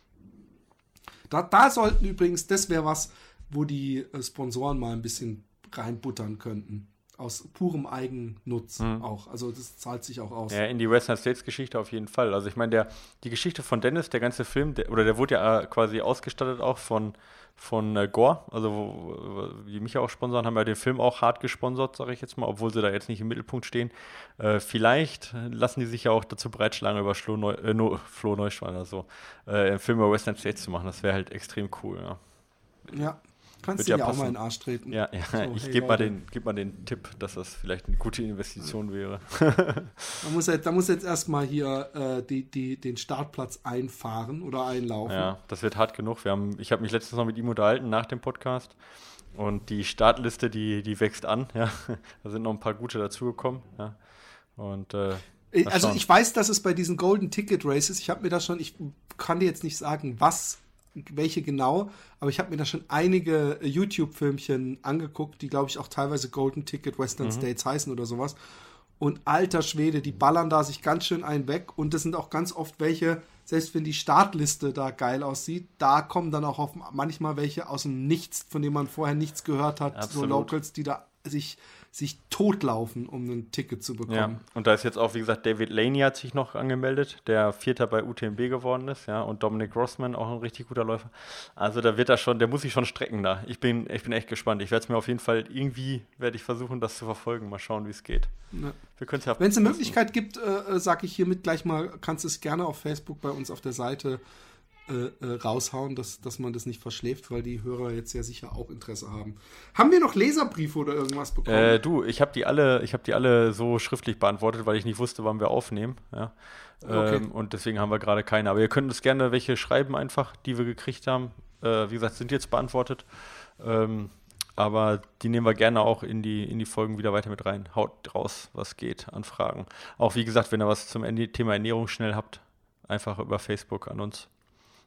Da, da sollten übrigens, das wäre was, wo die äh, Sponsoren mal ein bisschen reinbuttern könnten. Aus purem Eigennutz mhm. auch. Also das zahlt sich auch aus. Ja, in die Western States Geschichte auf jeden Fall. Also ich meine, der, die Geschichte von Dennis, der ganze Film, der, oder der wurde ja äh, quasi ausgestattet auch von, von äh, Gore, also wo, die mich auch sponsern, haben ja den Film auch hart gesponsert, sage ich jetzt mal, obwohl sie da jetzt nicht im Mittelpunkt stehen. Äh, vielleicht lassen die sich ja auch dazu breitschlagen, über Schlo Neu, äh, no, Flo Neuschwander so äh, einen Film über Western States zu machen. Das wäre halt extrem cool, ja. Ja, Kannst du ja dir auch mal in den Arsch treten. Ja, ja. So, ich hey, gebe mal, den, geb mal den Tipp, dass das vielleicht eine gute Investition wäre. (laughs) da, muss jetzt, da muss jetzt erstmal hier äh, die, die, den Startplatz einfahren oder einlaufen. Ja, das wird hart genug. Wir haben, ich habe mich letztens noch mit ihm unterhalten nach dem Podcast. Und die Startliste, die, die wächst an. (laughs) Ja. Da sind noch ein paar gute dazugekommen. Ja. Und äh, also ich weiß, dass es bei diesen Golden Ticket Races, ich habe mir da schon, ich kann dir jetzt nicht sagen, was welche genau, aber ich habe mir da schon einige YouTube-Filmchen angeguckt, die, glaube ich, auch teilweise Golden Ticket Western mhm. States heißen oder sowas. Und alter Schwede, die ballern da sich ganz schön einen weg. Und das sind auch ganz oft welche, selbst wenn die Startliste da geil aussieht, da kommen dann auch manchmal welche aus dem Nichts, von denen man vorher nichts gehört hat, Absolut. so Locals, die da sich sich totlaufen, um ein Ticket zu bekommen. Ja, und da ist jetzt auch, wie gesagt, David Laney hat sich noch angemeldet, der Vierter bei UTMB geworden ist, ja, und Dominic Grossman, auch ein richtig guter Läufer. Also da wird er schon, der muss sich schon strecken da. Ich bin, ich bin echt gespannt. Ich werde es mir auf jeden Fall irgendwie, werde ich versuchen, das zu verfolgen. Mal schauen, wie es geht. Ja. ja Wenn es eine Möglichkeit gibt, äh, äh sage ich hiermit gleich mal, kannst du es gerne auf Facebook bei uns auf der Seite äh, äh, raushauen, dass, dass man das nicht verschläft, weil die Hörer jetzt ja sicher auch Interesse haben. Haben wir noch Leserbriefe oder irgendwas bekommen? Äh, du, ich habe die alle, ich habe die alle so schriftlich beantwortet, weil ich nicht wusste, wann wir aufnehmen. Ja. Okay. Ähm, und deswegen haben wir gerade keine. Aber ihr könnt uns gerne welche schreiben einfach, die wir gekriegt haben. Äh, wie gesagt, sind jetzt beantwortet. Ähm, aber die nehmen wir gerne auch in die, in die Folgen wieder weiter mit rein. Haut raus, was geht an Fragen. Auch wie gesagt, wenn ihr was zum Thema Ernährung schnell habt, einfach über Facebook an uns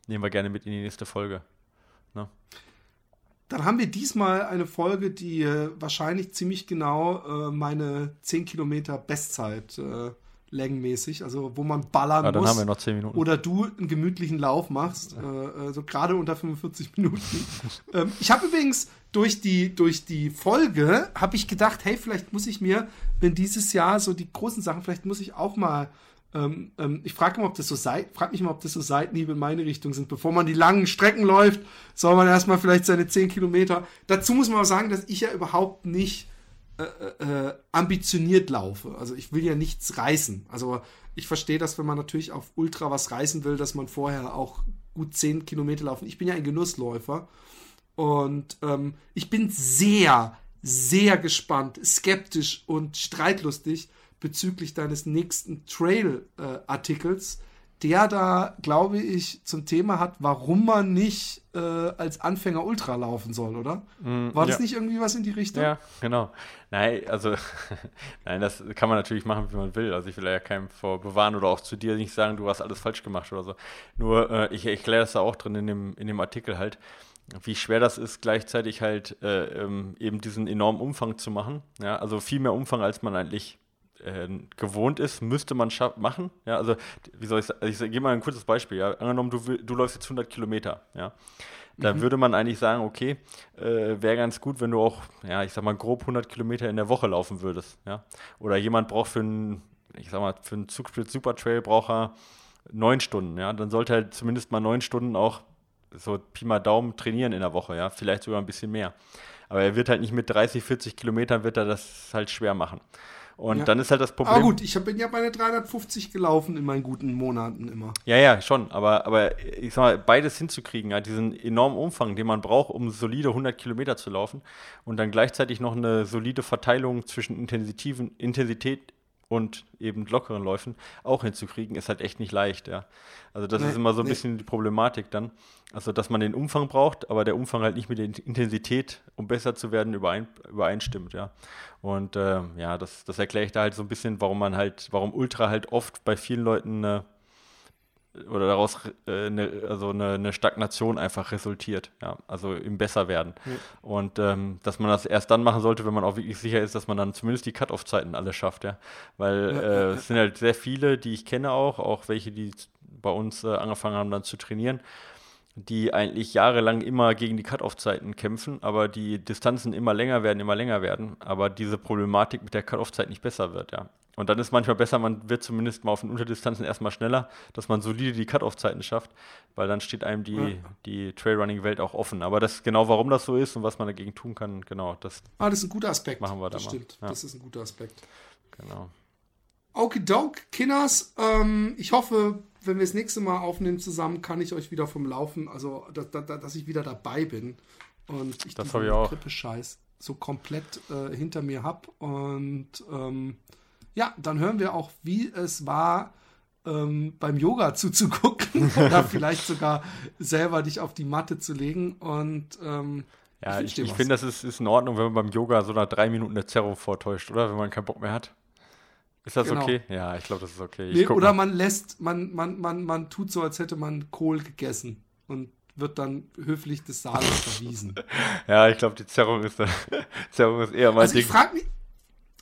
nehmen wir gerne mit in die nächste Folge. Ne? Dann haben wir diesmal eine Folge, die äh, wahrscheinlich ziemlich genau äh, meine 10 Kilometer Bestzeit äh, längenmäßig, also wo man ballern ja, dann muss. Haben wir noch 10 Minuten. Oder du einen gemütlichen Lauf machst, äh, also gerade unter 45 Minuten. (laughs) ähm, ich habe übrigens durch die, durch die Folge, habe ich gedacht, hey, vielleicht muss ich mir, wenn dieses Jahr so die großen Sachen, vielleicht muss ich auch mal Ähm, ähm, ich frage mich, ob das so Seit frag mich mal, ob das so Seitenhiebe in meine Richtung sind. Bevor man die langen Strecken läuft, soll man erstmal vielleicht seine 10 Kilometer. Dazu muss man auch sagen, dass ich ja überhaupt nicht äh, äh, äh, ambitioniert laufe. Also ich will ja nichts reißen. Also ich verstehe das, wenn man natürlich auf Ultra was reißen will, dass man vorher auch gut 10 Kilometer laufen. Ich bin ja ein Genussläufer. Und ähm, ich bin sehr, sehr gespannt, skeptisch und streitlustig bezüglich deines nächsten Trail-Artikels, der da, glaube ich, zum Thema hat, warum man nicht äh, als Anfänger Ultra laufen soll, oder? Mm, War das ja. nicht irgendwie was in die Richtung? Ja, genau. Nein, also, (laughs) nein, das kann man natürlich machen, wie man will. Also ich will ja keinem vor bewahren oder auch zu dir nicht sagen, du hast alles falsch gemacht oder so. Nur, äh, ich erkläre das da auch drin in dem, in dem Artikel halt wie schwer das ist, gleichzeitig halt äh, ähm, eben diesen enormen Umfang zu machen. Ja, also viel mehr Umfang, als man eigentlich äh, gewohnt ist, müsste man machen. Ja, also, wie soll ich sagen? Ich gebe mal ein kurzes Beispiel. Ja. Angenommen, du, du läufst jetzt 100 Kilometer. Ja. Da mhm. würde man eigentlich sagen, okay, äh, wäre ganz gut, wenn du auch, ja, ich sag mal, grob 100 Kilometer in der Woche laufen würdest. Ja. Oder jemand braucht für einen, ich sag mal, für einen Zugsplit Super Trail braucht er neun Stunden. Ja. Dann sollte er zumindest mal neun Stunden auch so Pi mal Daumen trainieren in der Woche. Ja. Vielleicht sogar ein bisschen mehr. Aber er wird halt nicht mit 30, 40 Kilometern wird er das halt schwer machen. Und ja. dann ist halt das Problem. Aber gut, ich bin ja meine 350 gelaufen in meinen guten Monaten immer. Ja, ja, schon. Aber, aber ich sag mal, beides hinzukriegen, ja, diesen enormen Umfang, den man braucht, um solide 100 Kilometer zu laufen und dann gleichzeitig noch eine solide Verteilung zwischen Intensität und eben lockeren Läufen auch hinzukriegen, ist halt echt nicht leicht, ja. Also das nee, ist immer so ein nee. bisschen die Problematik dann. Also, dass man den Umfang braucht, aber der Umfang halt nicht mit der Intensität, um besser zu werden, überein, übereinstimmt, ja. Und äh, ja, das, das erkläre ich da halt so ein bisschen, warum man halt, warum Ultra halt oft bei vielen Leuten äh, oder daraus äh, eine, also eine, eine, Stagnation einfach resultiert, ja, also im Besserwerden. Ja. Und ähm, dass man das erst dann machen sollte, wenn man auch wirklich sicher ist, dass man dann zumindest die Cut-Off-Zeiten alle schafft, ja. Weil ja, äh, es sind halt sehr viele, die ich kenne auch, auch welche, die bei uns äh, angefangen haben dann zu trainieren, die eigentlich jahrelang immer gegen die Cut-Off-Zeiten kämpfen, aber die Distanzen immer länger werden, immer länger werden, aber diese Problematik mit der Cut-Off-Zeit nicht besser wird, ja. Und dann ist manchmal besser, man wird zumindest mal auf den Unterdistanzen erstmal schneller, dass man solide die Cut-Off-Zeiten schafft, weil dann steht einem die, ja. die Trailrunning-Welt auch offen. Aber das genau, warum das so ist und was man dagegen tun kann, genau, das. Ah, das ist ein guter Aspekt. Machen wir das da stimmt. Ja. Das ist ein guter Aspekt. Genau. Okidoke, Kinners, ähm, ich hoffe, wenn wir das nächste Mal aufnehmen zusammen, kann ich euch wieder vom Laufen, also dass, dass, dass ich wieder dabei bin und ich das diesen Grippe-Scheiß so komplett äh, hinter mir habe und ähm, ja, dann hören wir auch, wie es war, ähm, beim Yoga zuzugucken (laughs) oder vielleicht sogar selber dich auf die Matte zu legen. Und ähm, ja, ich, ich finde, das ist, ist in Ordnung, wenn man beim Yoga so nach drei Minuten eine Zerro vortäuscht, oder? Wenn man keinen Bock mehr hat. Ist das genau. okay? Ja, ich glaube, das ist okay. Nee, oder mal. man lässt, man, man, man, man tut so, als hätte man Kohl gegessen und wird dann höflich des Saales (laughs) verwiesen. ja, ich glaube, die Zerrung ist, (laughs) Zerrung ist eher mein also Ding. Ich frage mich,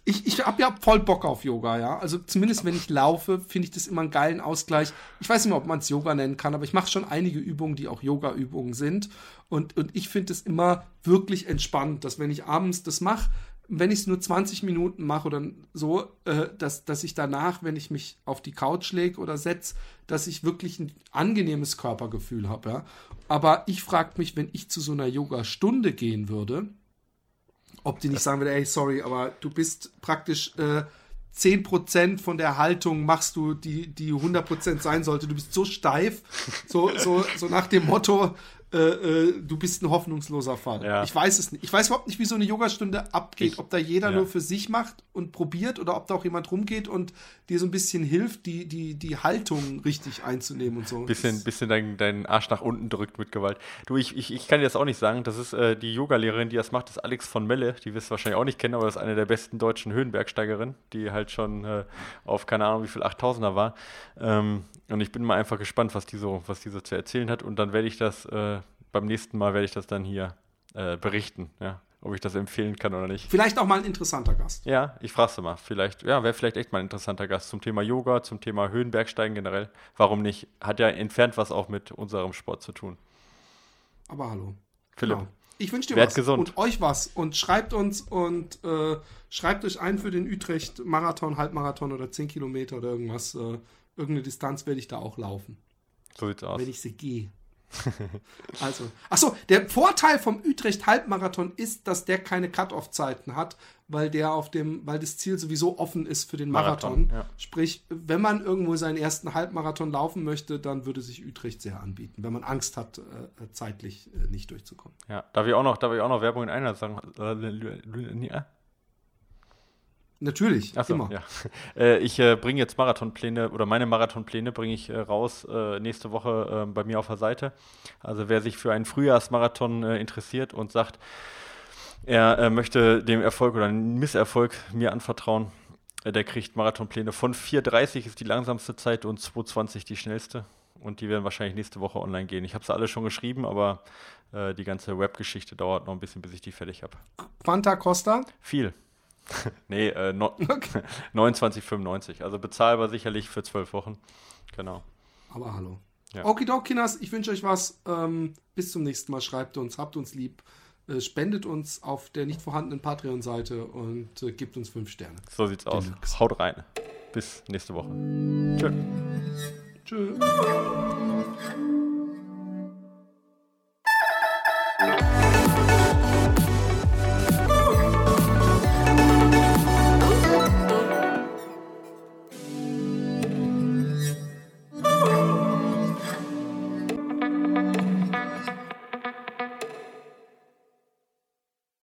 ich, ich habe ja voll Bock auf Yoga, ja. Also zumindest wenn ich laufe, finde ich das immer einen geilen Ausgleich. Ich weiß nicht mehr, ob man es Yoga nennen kann, aber ich mache schon einige Übungen, die auch Yoga-Übungen sind. Und, und ich finde es immer wirklich entspannt, dass wenn ich abends das mache, wenn ich es nur 20 Minuten mache oder so, äh, dass, dass ich danach, wenn ich mich auf die Couch lege oder setze, dass ich wirklich ein angenehmes Körpergefühl habe. Ja? Aber ich frage mich, wenn ich zu so einer Yoga-Stunde gehen würde, ob die nicht sagen würde, ey, sorry, aber du bist praktisch äh, 10% von der Haltung machst du, die, die 100% sein sollte. Du bist so steif, so, so, so nach dem Motto, äh, äh, du bist ein hoffnungsloser Fall. Ja. Ich weiß es nicht. Ich weiß überhaupt nicht, wie so eine Yogastunde abgeht. Ich, ob da jeder ja. nur für sich macht und probiert oder ob da auch jemand rumgeht und dir so ein bisschen hilft, die, die, die Haltung richtig einzunehmen und so. Bisschen, bisschen deinen dein Arsch nach unten drückt mit Gewalt. Du, ich, ich, ich kann dir das auch nicht sagen. Das ist äh, die Yogalehrerin, die das macht, ist Alex von Melle. Die wirst du wahrscheinlich auch nicht kennen, aber das ist eine der besten deutschen Höhenbergsteigerinnen, die halt schon äh, auf keine Ahnung wie viel 8000er war. Ähm, und ich bin mal einfach gespannt, was die so, was die so zu erzählen hat. Und dann werde ich das, äh, beim nächsten Mal werde ich das dann hier äh, berichten, ja. Ob ich das empfehlen kann oder nicht. Vielleicht auch mal ein interessanter Gast. Ja, ich frage es mal. Vielleicht, ja, wäre vielleicht echt mal ein interessanter Gast zum Thema Yoga, zum Thema Höhenbergsteigen generell. Warum nicht? Hat ja entfernt was auch mit unserem Sport zu tun. Aber hallo. Philipp, genau. Ich wünsche dir Werd was gesund. und euch was und schreibt uns und äh, schreibt euch ein für den Utrecht Marathon, Halbmarathon oder 10 Kilometer oder irgendwas. Äh, irgendeine Distanz werde ich da auch laufen, So sieht's aus. wenn ich sie gehe. (laughs) also, achso, der Vorteil vom Utrecht Halbmarathon ist, dass der keine Cut-off-Zeiten hat, weil der auf dem, weil das Ziel sowieso offen ist für den Marathon. Marathon, ja. Sprich, wenn man irgendwo seinen ersten Halbmarathon laufen möchte, dann würde sich Utrecht sehr anbieten, wenn man Angst hat, äh, zeitlich äh, nicht durchzukommen. Ja, darf ich auch noch, darf ich auch noch Werbung in einer sagen? Natürlich, Achso, immer. ja. (laughs) Äh, ich äh, bringe jetzt Marathonpläne oder meine Marathonpläne bringe ich äh, raus äh, nächste Woche äh, bei mir auf der Seite. Also wer sich für einen Frühjahrsmarathon äh, interessiert und sagt, er äh, möchte dem Erfolg oder einen Misserfolg mir anvertrauen, der kriegt Marathonpläne von 4,30 ist die langsamste Zeit und 2,20 die schnellste. Und die werden wahrscheinlich nächste Woche online gehen. Ich habe sie alle schon geschrieben, aber die ganze Webgeschichte dauert noch ein bisschen, bis ich die fertig habe. Quanta Costa? Viel. (laughs) nee, äh, no, (laughs) Okay. (laughs) 29,95. Also bezahlbar sicherlich für zwölf Wochen. Genau. Aber hallo. Ja. Okidok, Kinders, ich wünsche euch was. Ähm, bis zum nächsten Mal. Schreibt uns, habt uns lieb. Äh, spendet uns auf der nicht vorhandenen Patreon-Seite und äh, gebt uns fünf Sterne. So sieht's aus. Deluxe. Haut rein. Bis nächste Woche. Tschö. Tschüss.